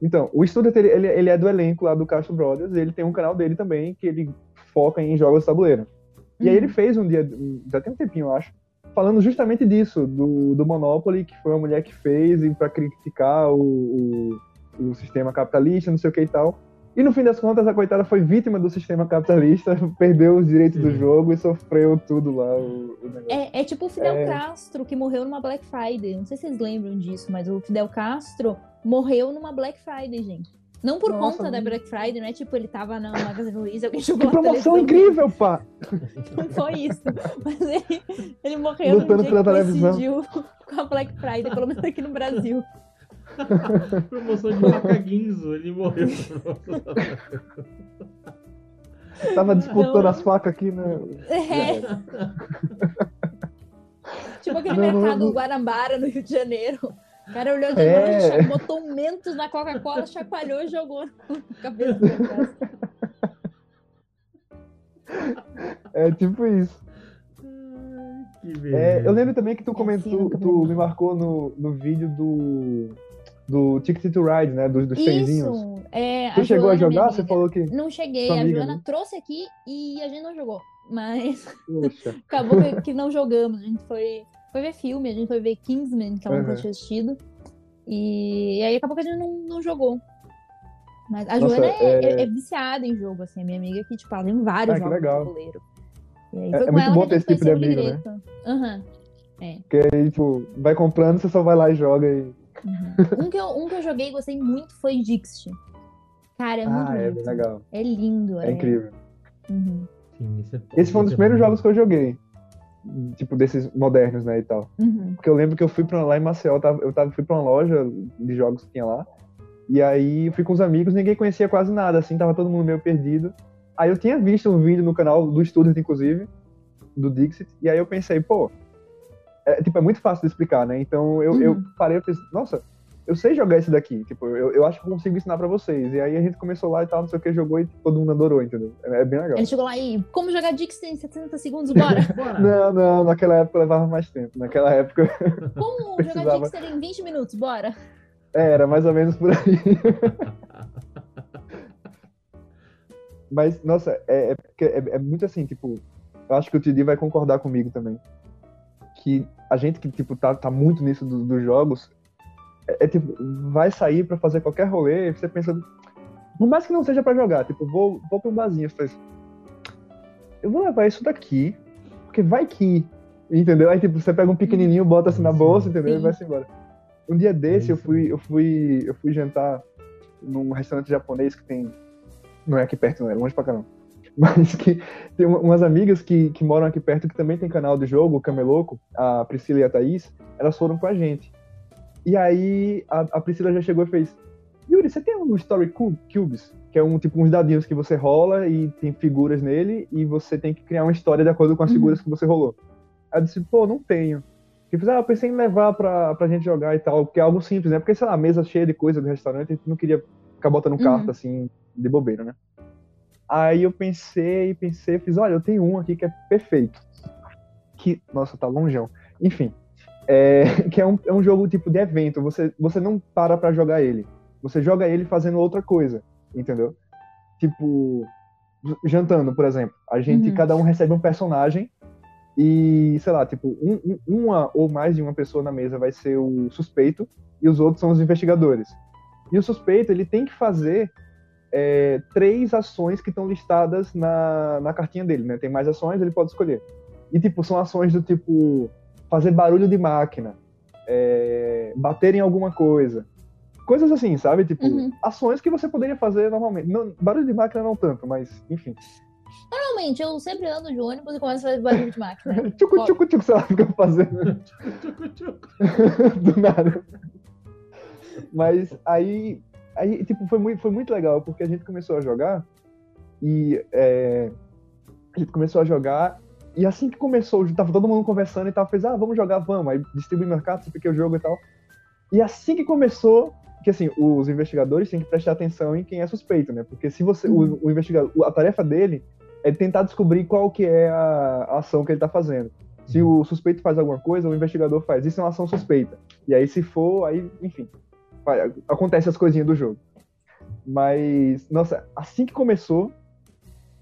Então, o Student, ele, ele, é do elenco lá do Castro Brothers, e ele tem um canal dele também, que ele foca em jogos de tabuleiro. E aí Uhum. ele fez um dia, já tem um tempinho, eu acho, falando justamente disso, do, do Monopoly, que foi uma mulher que fez, e para criticar o, o, o sistema capitalista, não sei o que e tal. E no fim das contas, a coitada foi vítima do sistema capitalista, perdeu os direitos do jogo e sofreu tudo lá, o, o. É, é tipo o Fidel É. Castro, que morreu numa Black Friday. Não sei se vocês lembram disso, mas o Fidel Castro morreu numa Black Friday, gente. Não por Nossa, conta da Black Friday, não é tipo ele tava na Magazine Luiza, alguém jogou Que promoção incrível, pá! Não foi isso. Mas ele, ele morreu Lutando no dia pela televisão. com a Black Friday, pelo menos aqui no Brasil. promoção de vaca guinzo, ele morreu. Tava disputando Não. as facas aqui, né? É. Tipo aquele Não, mercado não. Guarambara, no Rio de Janeiro. O cara olhou de É. longe, botou um mentos na Coca-Cola, chacoalhou e jogou na cabeça. É tipo isso. É, eu lembro também que tu É, comentou, tu me marcou no, no vídeo do do Ticket to Ride, né? Dos, dos trenzinhos. É, Tu a chegou a Joana, minha jogar? Você amiga. falou que. Não cheguei, Sua a amiga, Joana né? trouxe aqui e a gente não jogou. Mas acabou que, não jogamos. A gente foi, foi ver filme, a gente foi ver Kingsman, que ela nunca Uhum. tinha assistido. E, aí acabou que a gente não, não jogou. Mas a Nossa, Joana é, é- é- é viciada em jogo, assim, a minha amiga que, tipo, ela tem vários Ah, jogos legal. de tabuleiro. E aí É- é muito bom a ter esse tipo de amigo, né? Aham. Que aí, tipo, vai comprando, você só vai lá e joga e. Uhum. um, que eu, um que eu joguei e gostei muito foi Dixit. Cara, é muito ah, é bonito. bem legal. É lindo. É incrível. Uhum. Sim, esse, é Esse foi um dos é primeiros jogos que eu joguei. Tipo, desses modernos, né, e tal. Uhum. Porque eu lembro que eu fui pra lá em Maceió, eu, tava, eu tava, fui pra uma loja de jogos que tinha lá. E aí eu fui com os amigos, ninguém conhecia quase nada, assim, tava todo mundo meio perdido. Aí eu tinha visto um vídeo no canal do Student, inclusive, do Dixit, e aí eu pensei, pô, é, tipo, é muito fácil de explicar, né? Então eu, eu Uhum. parei e pensei, nossa, eu sei jogar esse daqui, tipo, eu, eu acho que eu consigo ensinar pra vocês. E aí a gente começou lá e tal, não sei o que, jogou e todo mundo adorou, entendeu? É, é bem legal. Ele chegou lá e, como jogar Dixit em 70 segundos, bora! Bora. Não, não, naquela época levava mais tempo. Naquela época Como Precisava. jogar Dixit em 20 minutos, bora! é, era mais ou menos por aí. Mas, nossa, é, é, é, é muito assim, tipo, eu acho que o Tidi vai concordar comigo também. Que a gente que, tipo, tá, tá muito nisso do- dos jogos, é, é, tipo, vai sair pra fazer qualquer rolê, e você pensa, por mais que não seja pra jogar, tipo, vou, vou pra um barzinho, você faz, eu vou levar isso daqui, porque vai que, entendeu? Aí, tipo, você pega um pequenininho, bota assim na bolsa, entendeu? E vai-se embora. Um dia desse, eu fui, eu fui, eu fui jantar num restaurante japonês que tem não é aqui perto, não, é longe pra caramba. Mas que tem uma- umas amigas que, que moram aqui perto que também tem canal de jogo, o Cameloco, a Priscila e a Thaís, elas foram com a gente. E aí a, a Priscila já chegou e fez: Yuri, você tem um Story Cube- Cubes? Que é um tipo uns dadinhos que você rola e tem figuras nele e você tem que criar uma história de acordo com as Uhum. figuras que você rolou. Aí eu disse: pô, não tenho. E eu fiz, ah, eu pensei em levar pra, pra gente jogar e tal, porque é algo simples, né? Porque, sei lá, mesa cheia de coisa do restaurante, a gente não queria ficar botando Uhum. carta assim, de bobeira, né? Aí eu pensei, pensei, fiz, olha, eu tenho um aqui que é perfeito. Que, nossa, tá longeão. Enfim, é, que é um, é um jogo tipo de evento, você, você não para pra jogar ele. Você joga ele fazendo outra coisa, entendeu? Tipo, jantando, por exemplo. A gente, Uhum. cada um recebe um personagem e, sei lá, tipo, um- um- uma ou mais de uma pessoa na mesa vai ser o suspeito e os outros são os investigadores. E o suspeito, ele tem que fazer é, três ações que estão listadas na, na cartinha dele, né? Tem mais ações, ele pode escolher. E, tipo, são ações do tipo fazer barulho de máquina, é, bater em alguma coisa. Coisas assim, sabe? Tipo, Uhum. ações que você poderia fazer normalmente. Não, barulho de máquina não tanto, mas, enfim. Normalmente, eu sempre ando de ônibus e começo a fazer barulho de máquina. Tchucu, tchucu, tchucu, sei lá, fica fazendo Tchucu, tchucu. do nada. Mas aí, aí tipo, foi muito, foi muito legal, porque a gente começou a jogar e é, a gente começou a jogar e assim que começou, tava todo mundo conversando e tal, fez, ah, vamos jogar, vamos, aí distribui mercado, que o jogo e tal. E assim que começou, que assim, os investigadores têm que prestar atenção em quem é suspeito, né? Porque se você, o, o investigador, a tarefa dele é tentar descobrir qual que é a, a ação que ele tá fazendo. Se o suspeito faz alguma coisa, o investigador faz. Isso é uma ação suspeita. E aí, se for, aí, enfim, acontece as coisinhas do jogo. Mas, nossa, assim que começou,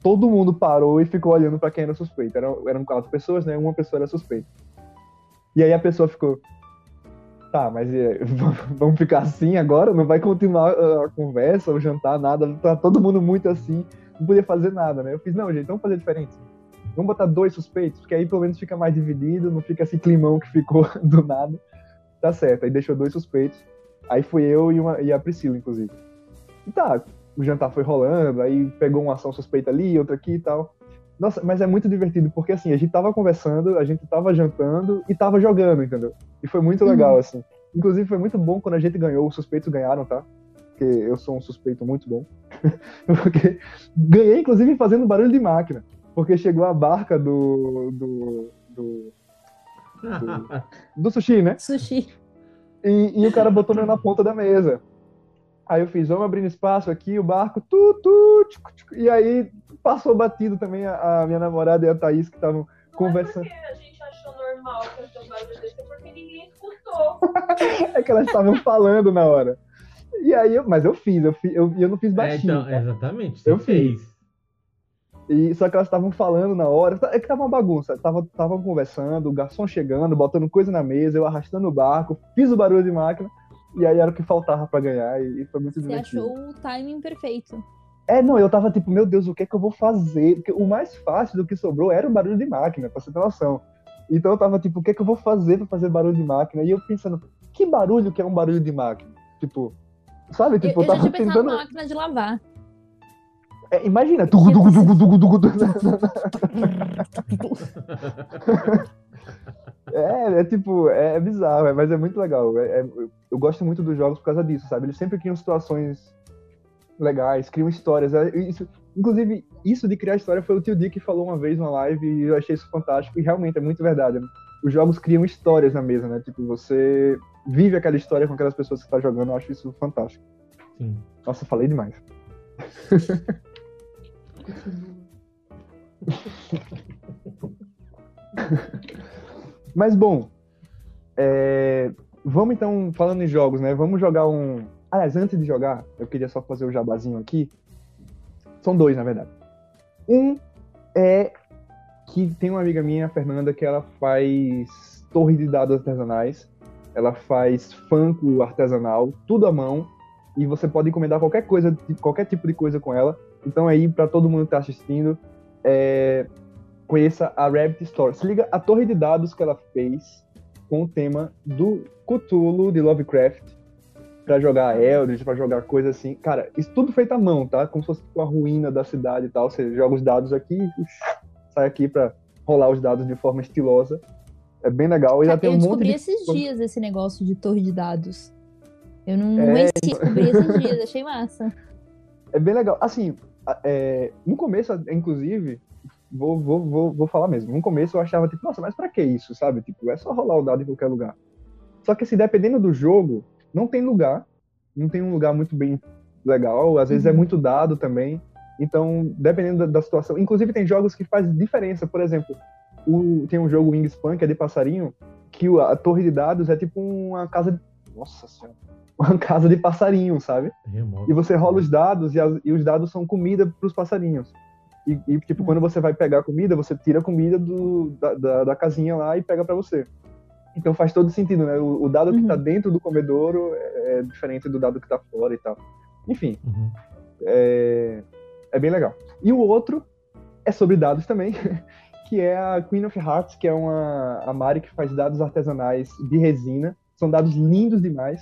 todo mundo parou e ficou olhando pra quem era suspeito. Eram, eram quatro pessoas, né? Uma pessoa era suspeita. E aí a pessoa ficou. Tá, mas e aí, vamos ficar assim agora? Não vai continuar uh, a conversa, o jantar, nada. Tá todo mundo muito assim, não podia fazer nada, né? Eu fiz, não, gente, vamos fazer diferente. Vamos botar dois suspeitos, porque aí pelo menos fica mais dividido, não fica esse climão que ficou do nada. Tá certo, aí deixou dois suspeitos. Aí fui eu e, uma, e a Priscila, inclusive. E tá, o jantar foi rolando, aí pegou uma ação suspeita ali, outra aqui e tal. Nossa, mas é muito divertido, porque assim, a gente tava conversando, a gente tava jantando e tava jogando, entendeu? E foi muito legal, assim. Inclusive foi muito bom quando a gente ganhou, os suspeitos ganharam, tá? Porque eu sou um suspeito muito bom. porque ganhei, inclusive, fazendo barulho de máquina. Porque chegou a barca do. do. do, do sushi, né? Sushi. E, e o cara botou eu na ponta da mesa. Aí eu fiz, vamos abrindo espaço aqui, o barco, tu, tu, tchucu, tchucu. e aí passou batido também a, a minha namorada e a Thaís que estavam conversando. É porque a gente achou normal fazer um barulho desse, é porque ninguém escutou. É que elas estavam falando na hora. E aí, eu, mas eu fiz, eu, fiz, eu, eu não fiz É, baixinho. então, tá? exatamente. Eu fez. E, só que elas estavam falando na hora. É que tava uma bagunça. Tava, estavam conversando, o garçom chegando, botando coisa na mesa, eu arrastando o barco, fiz o barulho de máquina. E aí era o que faltava pra ganhar. E, foi muito Você divertido. achou o timing perfeito. É, não, eu tava tipo, meu Deus, o que é que eu vou fazer? Porque o mais fácil do que sobrou era o barulho de máquina, pra você ter noção. Então eu tava tipo, o que é que eu vou fazer pra fazer barulho de máquina? E eu pensando, que barulho que é um barulho de máquina? Tipo, sabe? Eu, Tipo, eu já tava tinha pensado tentando. máquina de lavar. É, imagina, tugu, tugu, tugu, tugu, tugu, tugu. É, é tipo, é, é bizarro, é, mas é muito legal. É- é- eu, gosto muito dos jogos por causa disso, sabe? Eles sempre criam situações legais, criam histórias. isso- inclusive, isso de criar história foi o tio Dick que falou uma vez numa live e eu achei isso fantástico e realmente é muito verdade. Os jogos criam histórias na mesa, né? Tipo, você vive aquela história com aquelas pessoas que você tá jogando, eu acho isso fantástico. Sim. Nossa, falei demais. Mas bom, é, vamos então, falando em jogos, né? Vamos jogar um. Aliás, antes de jogar, eu queria só fazer o jabazinho aqui. São dois, na verdade. Um é que tem uma amiga minha, a Fernanda, que ela faz torre de dados artesanais. Ela faz fanco artesanal, tudo à mão. E você pode encomendar qualquer coisa, qualquer tipo de coisa com ela. Então aí, para todo mundo que tá assistindo, é, conheça a Rabbit Store. Se liga a torre de dados que ela fez com o tema do Cthulhu de Lovecraft para jogar Eldritch, para jogar coisa assim. Cara, isso tudo feito à mão, tá? Como se fosse uma ruína da cidade e tal. Você joga os dados aqui, sai aqui para rolar os dados de forma estilosa. É bem legal. E já tem eu um descobri de esses dias esse negócio de torre de dados. Eu não É, conhecia, descobri esses dias, achei massa. É bem legal. Assim, é, no começo, inclusive, vou, vou, vou, vou falar mesmo. No começo eu achava, tipo, nossa, mas pra que isso, sabe? Tipo, é só rolar o dado em qualquer lugar. Só que, assim, dependendo do jogo, não tem lugar. Não tem um lugar muito bem legal. Às vezes é Uhum. muito dado também. Então, dependendo da, da situação. Inclusive, tem jogos que fazem diferença. Por exemplo, o- tem um jogo Wingspan, que é de passarinho, que a torre de dados é tipo uma casa de. Nossa senhora. Uma casa de passarinho, sabe? Remoto. E você rola os dados e, as- e os dados são comida para os passarinhos. E, e, tipo, quando você vai pegar a comida, você tira a comida do, da, da, da casinha lá e pega para você. Então faz todo sentido, né? O, o dado que Uhum. tá dentro do comedouro é, é diferente do dado que tá fora e tal. Enfim, Uhum. É, é bem legal. E o outro é sobre dados também, que é a Queen of Hearts, que é uma a Mari que faz dados artesanais de resina. São dados lindos demais.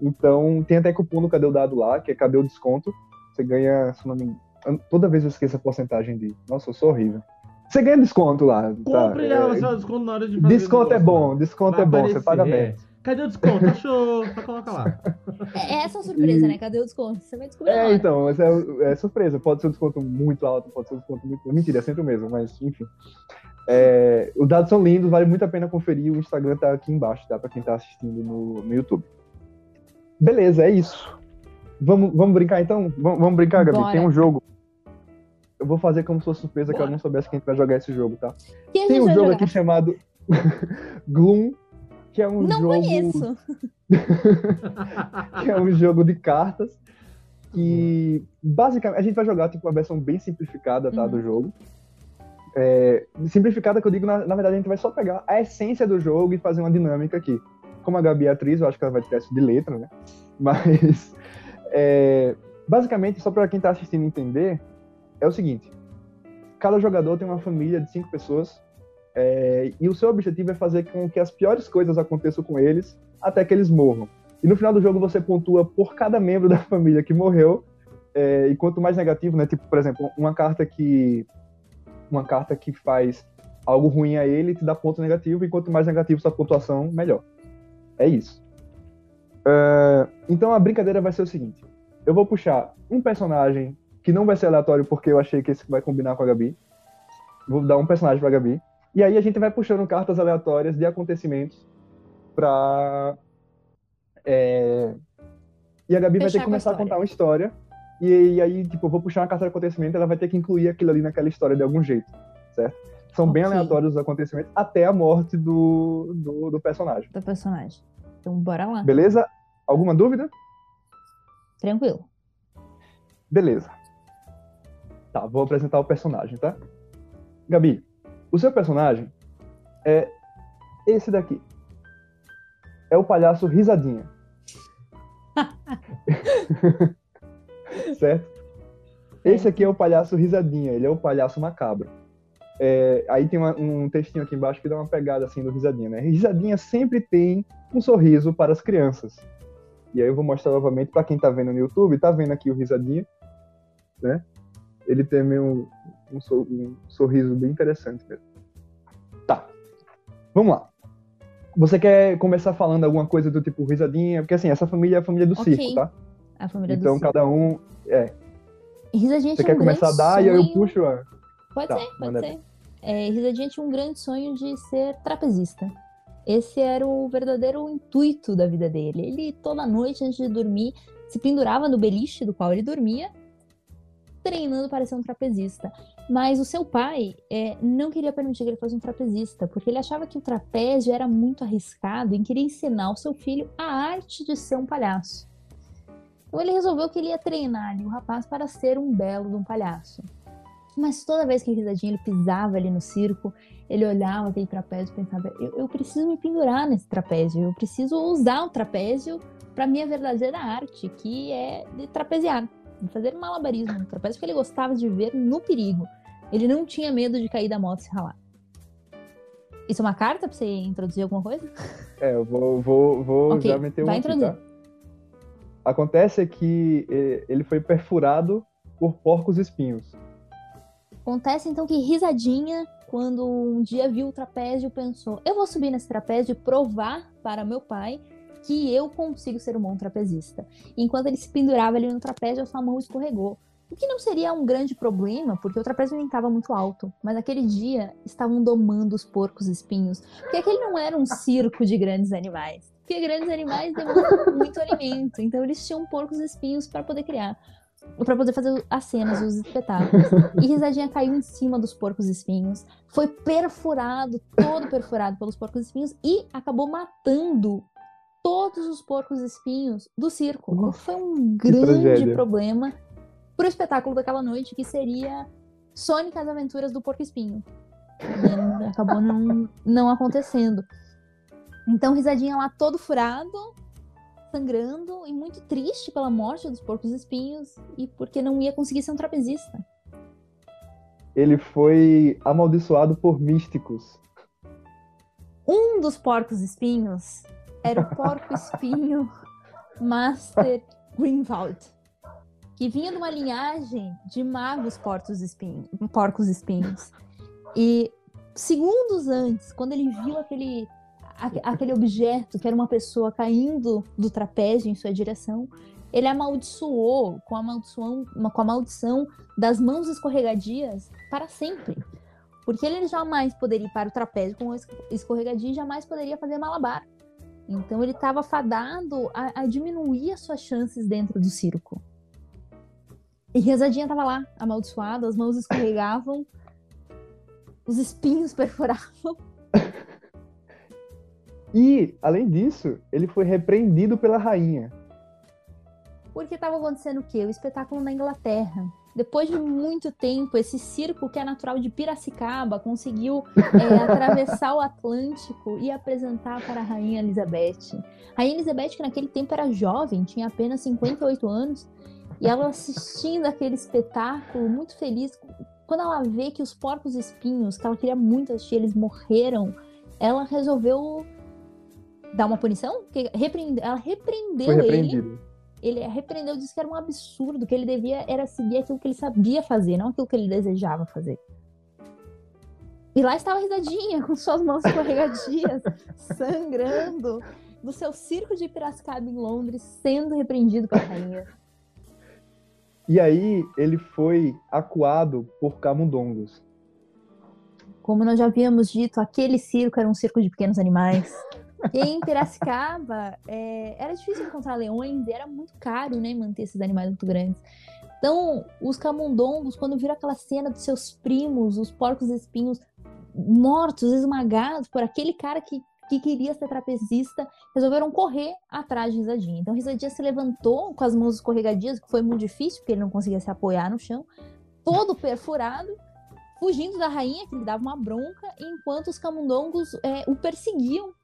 Então, tem até cupom no Cadê o Dado lá, que é Cadê o Desconto. Você ganha, se não me engano, toda vez eu esqueço a porcentagem de. Nossa, eu sou horrível. Você ganha desconto lá. Tá? Compre ela, É, só desconto na hora de fazer desconto é bom, né? desconto Vai é bom, você aparecer, paga é. bem. Cadê o desconto? Achou? Só coloca lá. É essa a surpresa, E- né? Cadê o desconto? Você vai descobrir É, então, mas é, é surpresa. Pode ser um desconto muito alto, pode ser um desconto muito. Mentira, é sempre o mesmo, mas enfim. É, os dados são lindos, vale muito a pena conferir. O Instagram tá aqui embaixo, tá? Pra quem tá assistindo no, no YouTube. Beleza, é isso. Vamos, vamos brincar então? Vamos, vamos brincar, Gabi? Bora. Tem um jogo. Eu vou fazer como se fosse surpresa, que Bora. eu não soubesse que gente vai jogar esse jogo, tá? Quem Tem um jogo jogar? aqui chamado Gloom, que é um Não jogo. conheço. que é um jogo de cartas que basicamente a gente vai jogar tipo uma versão bem simplificada tá, Uhum. do jogo. É, simplificada que eu digo, na, na verdade a gente vai só pegar a essência do jogo e fazer uma dinâmica aqui. Como a Gabi é atriz, eu acho que ela vai ter essa de letra, né? Mas é, basicamente, só para quem tá assistindo entender, é o seguinte: cada jogador tem uma família de cinco pessoas é, e o seu objetivo é fazer com que as piores coisas aconteçam com eles até que eles morram. E no final do jogo você pontua por cada membro da família que morreu. é, e quanto mais negativo, né? Tipo, por exemplo, uma carta que uma carta que faz algo ruim a ele te dá ponto negativo, e quanto mais negativo sua pontuação, melhor. É isso. É, então a brincadeira vai ser o seguinte: eu vou puxar um personagem que não vai ser aleatório porque eu achei que esse vai combinar com a Gabi. Vou dar um personagem pra Gabi. E aí a gente vai puxando cartas aleatórias de acontecimentos pra. é, E a Gabi vai ter Fechar que com a começar a história. contar uma história. E, e aí, tipo, eu vou puxar uma carta de acontecimento ela vai ter que incluir aquilo ali naquela história de algum jeito, certo? São bem Ok. aleatórios os acontecimentos até a morte do, do, do personagem. Do personagem. Então, bora lá. Beleza? Alguma dúvida? Tranquilo. Beleza. Tá, vou apresentar o personagem, tá? Gabi, o seu personagem é esse daqui. É o palhaço Risadinha. certo? Esse aqui é o palhaço Risadinha, ele é o palhaço macabro. É, aí tem uma- um textinho aqui embaixo que dá uma pegada assim do Risadinha, né? Risadinha sempre tem um sorriso para as crianças. E aí eu vou mostrar novamente para quem tá vendo no YouTube, tá vendo aqui o Risadinha, né? Ele tem meio um, um um sorriso bem interessante mesmo. Tá. Vamos lá. Você quer começar falando alguma coisa do tipo Risadinha? Porque assim, essa família é a família do Ok. circo, tá? A família Então do Cid. cada um. É. Risadinha Você quer começar a dar e aí eu sonho- puxo a. Pode Tá, ser, pode ser. É, Risadinha tinha um grande sonho de ser trapezista. Esse era o verdadeiro intuito da vida dele. Ele, toda noite, antes de dormir, se pendurava no beliche do qual ele dormia, treinando para ser um trapezista. Mas o seu pai é, não queria permitir que ele fosse um trapezista, porque ele achava que o trapézio era muito arriscado e queria ensinar ao seu filho a arte de ser um palhaço. Então ele resolveu que ele ia treinar ali o rapaz para ser um belo de um palhaço. Mas toda vez que Risadinha ele pisava ali no circo, ele olhava aquele trapézio e pensava: eu, eu preciso me pendurar nesse trapézio, eu preciso usar o trapézio para minha verdadeira arte, que é de trapeziar, de fazer malabarismo no trapézio, que ele gostava de ver no perigo. Ele não tinha medo de cair da moto e se ralar. Isso é uma carta pra você introduzir alguma coisa? É, eu vou, vou, vou Ok, já meter um vai aqui, introduzir. tá? Acontece que eh, ele foi perfurado por porcos espinhos. Acontece então que Risadinha, quando um dia viu o trapézio, pensou: eu vou subir nesse trapézio e provar para meu pai que eu consigo ser um bom trapezista. Enquanto ele se pendurava ali no trapézio, a sua mão escorregou. O que não seria um grande problema, porque o trapézio nem estava muito alto. Mas naquele dia estavam domando os porcos espinhos. Porque aquele não era um circo de grandes animais. Porque grandes animais demandam muito alimento. Então eles tinham porcos espinhos para poder criar. Para poder fazer as cenas, os espetáculos. E Risadinha caiu em cima dos porcos espinhos. Foi perfurado, todo perfurado pelos porcos espinhos. E acabou matando todos os porcos espinhos do circo. Nossa, Foi um grande problema pro espetáculo daquela noite, que seria Sonic as Aventuras do Porco Espinho. E acabou não, não acontecendo. Então, Risadinha lá todo furado, sangrando e muito triste pela morte dos porcos espinhos e porque não ia conseguir ser um trapezista. Ele foi amaldiçoado por místicos. Um dos porcos espinhos era o porco espinho Master Greenwald, que vinha de uma linhagem de magos porcos espinhos, porcos espinhos. E segundos antes, quando ele viu aquele aquele objeto que era uma pessoa caindo do trapézio em sua direção, ele amaldiçoou com a maldição, com a maldição das mãos escorregadias para sempre. Porque ele jamais poderia ir para o trapézio com o es- escorregadio e jamais poderia fazer malabar. Então ele estava fadado a, a diminuir as suas chances dentro do circo. E Rezadinha estava lá, amaldiçoada, as mãos escorregavam, os espinhos perfuravam. E, além disso, ele foi repreendido pela rainha. Porque estava acontecendo o quê? O espetáculo na Inglaterra. Depois de muito tempo, esse circo que é natural de Piracicaba conseguiu é, atravessar o Atlântico e apresentar para a Rainha Elizabeth. A Rainha Elizabeth, que naquele tempo era jovem, tinha apenas 58 anos, e ela assistindo aquele espetáculo, muito feliz. Quando ela vê que os porcos espinhos, que ela queria muito assistir, eles morreram, ela resolveu dar uma punição? Porque repreende- ela repreendeu ele ele repreendeu, disse que era um absurdo, que ele devia era seguir aquilo que ele sabia fazer, não aquilo que ele desejava fazer. E lá estava a risadinha, com suas mãos escorregadias, sangrando, do seu circo de Piracicaba em Londres, sendo repreendido pela rainha. E aí ele foi acuado por camundongos. Como nós já havíamos dito, aquele circo era um circo de pequenos animais. E em Piracicaba é, era difícil encontrar leões e era muito caro né, manter esses animais muito grandes. Então, os camundongos, quando viram aquela cena dos seus primos, os porcos espinhos mortos, esmagados por aquele cara que, que queria ser trapezista, resolveram correr atrás de Risadinha. Então, Risadinha se levantou com as mãos escorregadias, que foi muito difícil, porque ele não conseguia se apoiar no chão, todo perfurado, fugindo da rainha, que lhe dava uma bronca, enquanto os camundongos é, o perseguiam,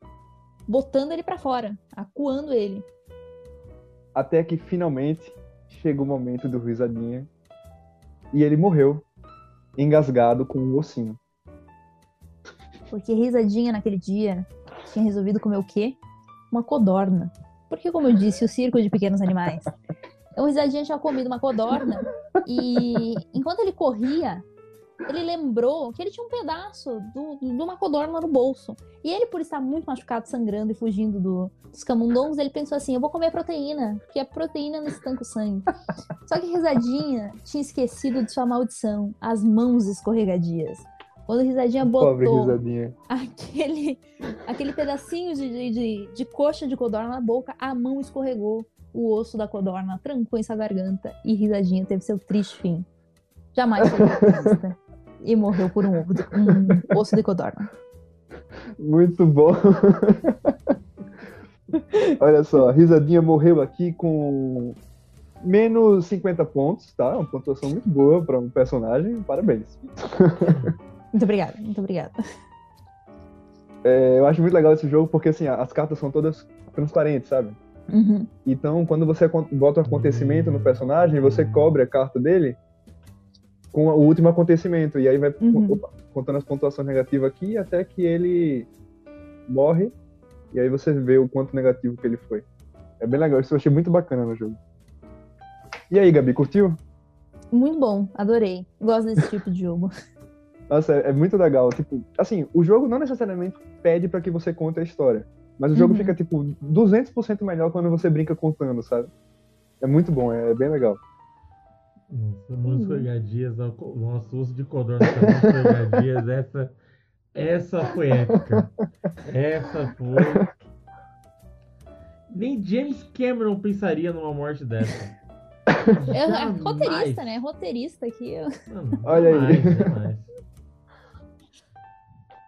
botando ele pra fora, acuando ele. Até que finalmente chegou o momento do risadinha. E ele morreu, engasgado com um ossinho. Porque Risadinha naquele dia tinha resolvido comer o quê? Uma codorna. Porque, como eu disse, o circo de pequenos animais. Então, o Risadinha tinha comido uma codorna e enquanto ele corria, ele lembrou que ele tinha um pedaço do- de uma codorna no bolso. E ele, por estar muito machucado, sangrando e fugindo do- dos camundongos, ele pensou assim: eu vou comer proteína, porque a proteína não estanca o sangue. Só que Risadinha tinha esquecido de sua maldição, as mãos escorregadias. Quando Risadinha Pobre botou risadinha. aquele, aquele pedacinho de, de, de, coxa de codorna na boca, a mão escorregou, o osso da codorna trancou em sua garganta e Risadinha teve seu triste fim. Jamais foi e morreu por um, ovo de- um osso de codorna. Muito bom. Olha só, a risadinha morreu aqui com menos 50 pontos, tá? Uma pontuação muito boa para um personagem. Parabéns. Muito obrigada, muito obrigada. É, eu acho muito legal esse jogo porque assim, as cartas são todas transparentes, sabe? Uhum. Então, quando você bota um acontecimento no personagem, você cobre a carta dele com o último acontecimento. E aí vai Uhum. opa, contando as pontuações negativas aqui até que ele morre. E aí você vê o quanto negativo que ele foi. É bem legal, isso eu achei muito bacana no jogo. E aí, Gabi, curtiu? Muito bom, adorei. Gosto desse tipo de jogo. Nossa, é, é muito legal. Tipo, assim, o jogo não necessariamente pede pra que você conte a história. Mas o jogo Uhum. fica, tipo, 200% melhor quando você brinca contando, sabe? É muito bom, é bem legal. Nossa, escorregadias, ó, co- nosso uso de codorna com escorregadias, essa, essa foi épica. Essa foi. Nem James Cameron pensaria numa morte dessa. É, é roteirista, né? Roteirista aqui. eu- Mano, Olha aí. jamais, jamais.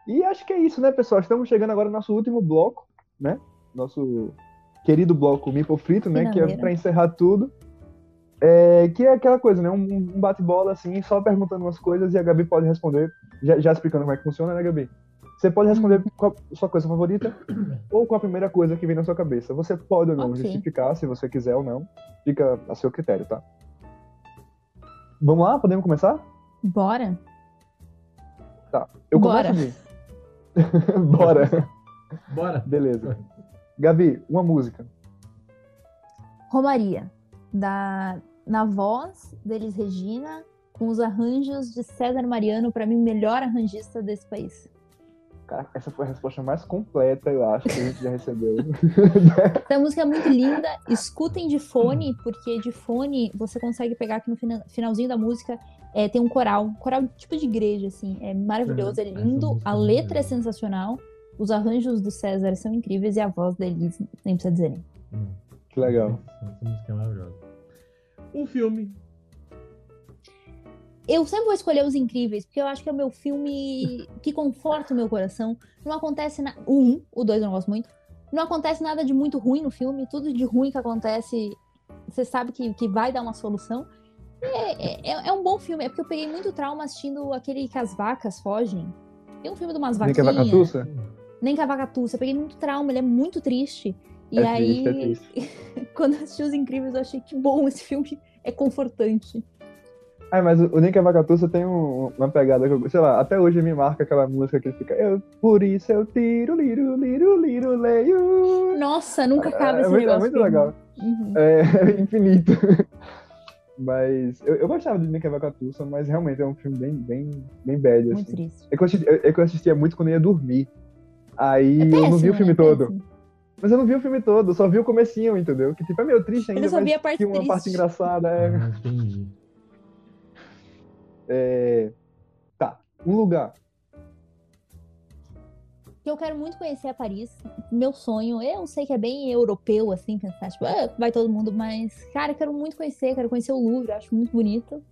E acho que é isso, né, pessoal? Estamos chegando agora no nosso último bloco, né? Nosso querido bloco Mipo Frito, né? Que é Finaleira. pra encerrar tudo. É, que é aquela coisa, né? Um, um bate-bola, assim, só perguntando umas coisas e a Gabi pode responder, já, já explicando como é que funciona, né, Gabi? Você pode responder qual a sua coisa favorita ou com a primeira coisa que vem na sua cabeça. Você pode ou não Ok. justificar, se você quiser ou não. Fica a seu critério, tá? Vamos lá? Podemos começar? Bora? Eu Bora. começo? Bora. Bora. Beleza. Gabi, uma música. Romaria. Da, na voz deles Regina, com os arranjos de César Mariano, pra mim, o melhor arranjista desse país. Cara, essa foi a resposta mais completa, eu acho, que a gente já recebeu. Essa música é muito linda. Escutem de fone, porque de fone você consegue pegar que no fina- finalzinho da música é, tem um coral. Coral tipo de igreja, assim. É maravilhoso, é lindo. A é muito letra é sensacional. Os arranjos do César são incríveis e a voz deles nem precisa dizer nem. Não. Que legal. Essa música é maravilhosa. Um filme. Eu sempre vou escolher Os Incríveis, porque eu acho que é o meu filme que conforta o meu coração. Não acontece nada. O um, o dois eu não gosto muito. Não acontece nada de muito ruim no filme. Tudo de ruim que acontece, você sabe que, que vai dar uma solução. É, é, é um bom filme. É porque eu peguei muito trauma assistindo aquele que as vacas fogem. Tem um filme de umas Nem que é vaquinhas. vacatuça? Nem que a vaca tussa. Eu peguei muito trauma, ele é muito triste. E É aí, triste, é triste. quando eu assisti Os Incríveis, eu achei que bom, esse filme é confortante. Ah, mas o Nick Vacatuça tem um- uma pegada que eu, sei lá, até hoje me marca aquela música que ele fica, eu, por isso eu tiro, liru, liru, liru, leio. Nossa, nunca acaba É, esse muito, é negócio. muito pra mim. legal. Uhum. É infinito. Mas eu, eu gostava de Nick Vacatuça, mas realmente é um filme bem, bem, bem bad, Muito assim. triste. É que, eu assisti- é que eu assistia muito quando eu ia dormir. Aí É eu não vi péssimo, o filme né? todo. Péssimo. Mas eu não vi o filme todo, eu só vi o comecinho, entendeu? Que tipo, é meio triste ainda, Ele só mas via a parte uma parte triste. engraçada. É, Ah, entendi. é... Tá, um lugar. Que eu quero muito conhecer a Paris. Meu sonho, eu sei que é bem europeu, assim, pensar, tipo, ah, vai todo mundo, mas, cara, eu quero muito conhecer, quero conhecer o Louvre, acho muito bonito.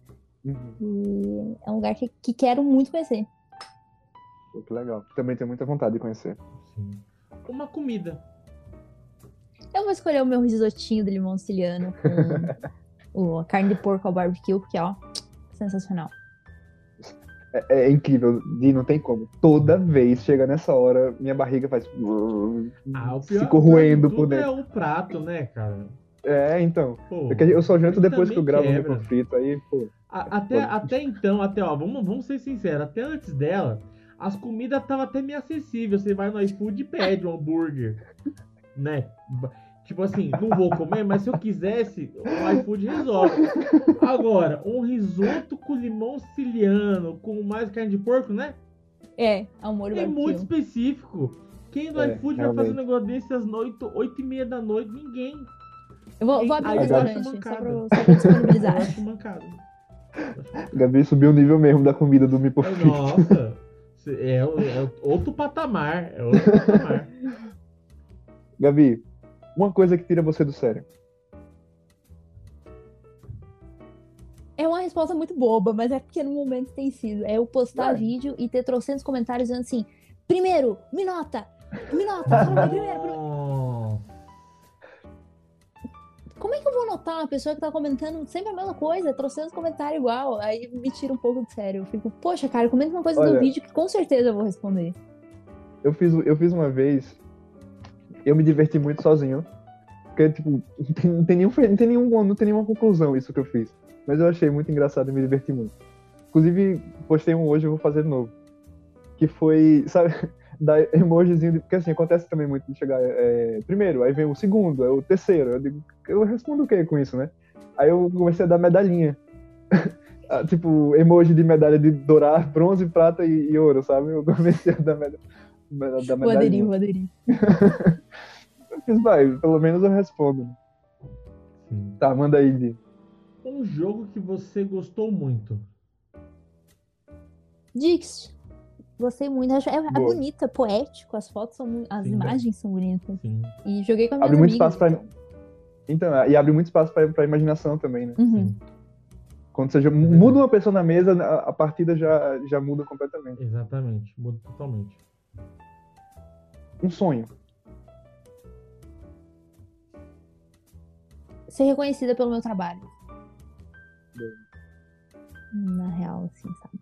Uhum. E é um lugar que, que quero muito conhecer. Pô, que legal. Também tenho muita vontade de conhecer. Sim. Uma comida. Eu vou escolher o meu risotinho de limão siciliano com o, a carne de porco ao barbecue, porque, ó, sensacional. É, é incrível, Di, não tem como. Toda vez chega nessa hora, minha barriga faz. Ah, o pior, se o pior corroendo de por tudo dentro. é o prato, né, cara? É, então. Pô, Porque eu só janto depois que eu gravo quebra. conflito, aí, pô. A- Até, Pode- até então, até, ó, vamos, vamos ser sinceros, até antes dela, as comidas estavam até meio acessíveis. Você vai no iFood e pede um hambúrguer, né? Tipo assim, não vou comer, mas se eu quisesse, o iFood resolve. Agora, um risoto com limão siciliano, com mais carne de porco, né? É, molho É muito específico. Quem no É, iFood vai fazer um realmente. negócio desse às noite, 8 e meia da noite? Ninguém. Eu vou, vou abrir o restaurante, só pra, só pra disponibilizar. Eu acho mancado. Gabi subiu o nível mesmo da comida do Frito. Nossa, é, é outro patamar. É outro patamar. Gabi, uma coisa que tira você do sério. É uma resposta muito boba, mas é porque no momento tem sido. É eu postar vídeo e ter trocentos comentários dizendo assim: primeiro, me nota! Me nota! primeiro. Como é que eu vou notar uma pessoa que tá comentando sempre a mesma coisa, trocentos comentários igual? Aí me tira um pouco de sério. Eu fico, poxa, cara, comenta uma coisa Olha. do vídeo que com certeza eu vou responder. Eu fiz, eu fiz uma vez, eu me diverti muito sozinho. Porque, tipo, não tem, nenhum, não tem nenhum, não tem nenhuma conclusão isso que eu fiz. Mas eu achei muito engraçado e me diverti muito. Inclusive, postei um hoje, eu vou fazer de novo. Que foi, sabe, da emojizinho, de, porque assim, acontece também muito de chegar, é, primeiro, aí vem o segundo, aí o terceiro, eu digo, eu respondo o que com isso, né? Aí eu comecei a dar medalhinha. Ah, tipo, emoji de medalha de dourar, bronze, prata e, e ouro, sabe? Eu comecei a dar medalha. Da Vou aderir, vou aderir. Eu fiz, vai, pelo menos eu respondo. Sim. Tá, manda aí, Di. Um jogo que você gostou muito. Dix, gostei muito. É, é Boa. bonita, poético, as fotos são as Sim, imagens são bonitas. Sim. E joguei com a minha Abre muito espaço pra. Então, e abre muito espaço pra, pra imaginação também, né? Uhum. sim. Quando você já muda uma pessoa na mesa, a, a partida já, já muda completamente. Exatamente. Muda totalmente. Um sonho. Ser reconhecida pelo meu trabalho. Boa. Na real, assim, sabe?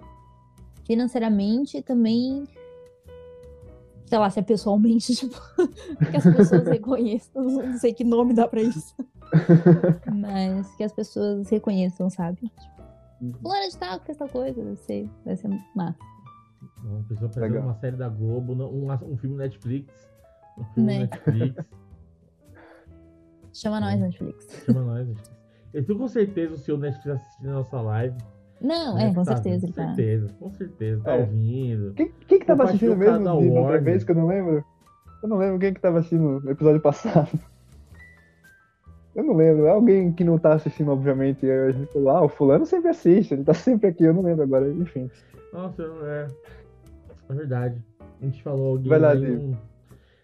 Financeiramente também sei lá, se é pessoalmente, tipo, que as pessoas reconheçam. Não sei que nome dá pra isso. Mas que as pessoas reconheçam, sabe? Tipo, fulano de tal, que fez tal coisa, deve ser, deve ser massa. Uma pessoa fazer Legal. uma série da Globo, não- um, um filme Netflix. Um filme Né? Netflix. Chama nós, Netflix. Chama nós, Netflix. Eu tenho com certeza o seu Netflix assistindo a nossa live. Não, né? é, com Tá, certeza Com tá. certeza, com certeza. Tá É. ouvindo. Quem, quem que tava assistindo mesmo cada de outra vez que eu não lembro? Eu não lembro quem que tava assistindo no episódio passado. Eu não lembro. Alguém que não tá assistindo, obviamente. A gente falou, ah, o fulano sempre assiste, ele tá sempre aqui, eu não lembro agora, enfim. Nossa, eu- é. É verdade. A gente falou alguém. Vai lá, aí, Diego. não-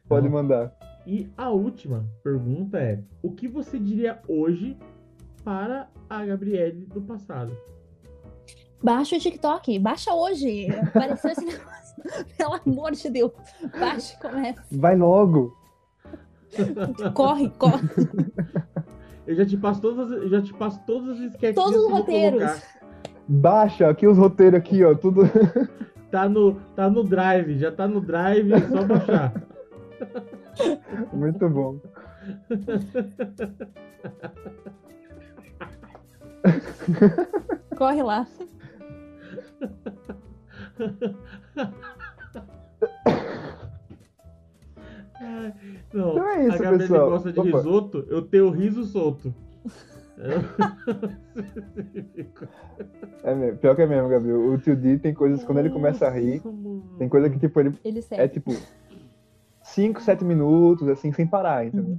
Pode não. mandar. E a última pergunta é: o que você diria hoje para a Gabriele do passado? Baixa o TikTok, baixa hoje. Apareceu esse negócio. Pelo amor de Deus. Baixa e começa. Vai logo! Corre, corre. Eu já te passo todas, as- eu já te passo todas as sketches Todos os roteiros. Baixa aqui os roteiros aqui, ó. Tudo. Tá no, tá no drive, já tá no drive, é só baixar. Muito bom. Corre lá. Não, Então é isso, a Gabriele pessoal. gosta de Opa. risoto, eu tenho riso solto. É mesmo. Pior que é mesmo, Gabriel. O tio D tem coisas, quando ele começa a rir, tem coisa que, tipo, ele Ele é tipo 5, 7 minutos, assim, sem parar, entendeu?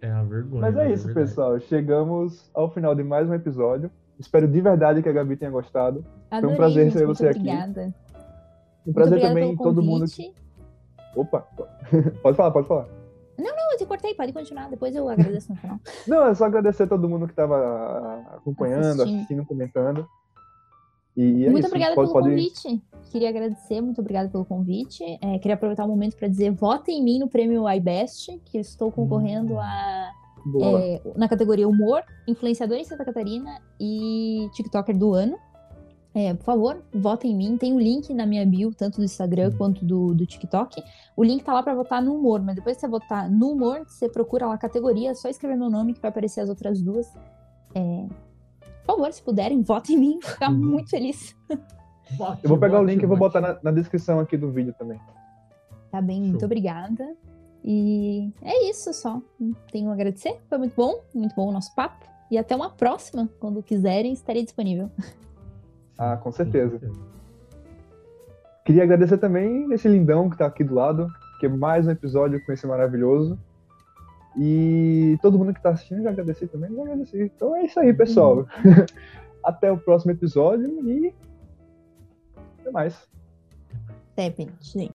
É uma vergonha. Mas é né? isso, verdade. pessoal. Chegamos ao final de mais um episódio. Espero de verdade que a Gabi tenha gostado. Adorei, prazer gente, ter muito você aqui. obrigada. Um prazer também pelo todo mundo. Opa! Pode falar, pode falar. Eu te cortei, pode continuar. Depois eu agradeço no final. Não, é só agradecer a todo mundo que estava acompanhando, Assistindo. assistindo, comentando. E é muito isso. obrigada pode, pelo pode... convite. Queria agradecer, muito obrigada pelo convite. É, queria aproveitar o momento para dizer: votem em mim no prêmio iBest, que estou concorrendo Hum. a, é, na categoria Humor, Influenciador em Santa Catarina e TikToker do ano. É, por favor, votem em mim. Tem o link na minha bio, tanto do Instagram Hum. quanto do, do TikTok. O link tá lá para votar no humor, mas depois que você votar no humor, você procura lá a categoria, é só escrever meu nome que vai aparecer as outras duas. É, por favor, se puderem, votem em mim, vou ficar Uhum. muito feliz. Eu vou pegar o link e vou botar na, na descrição aqui do vídeo também. Tá bem, muito Show. obrigada. E é isso só. Tenho a agradecer, foi muito bom, muito bom o nosso papo. E até uma próxima, quando quiserem, estarei disponível. Ah, com certeza. Queria agradecer também esse lindão que tá aqui do lado, que é mais um episódio com esse maravilhoso. E todo mundo que tá assistindo, já agradeci também, já agradeci. Então é isso aí, pessoal. Até o próximo episódio e até mais. Até, gente.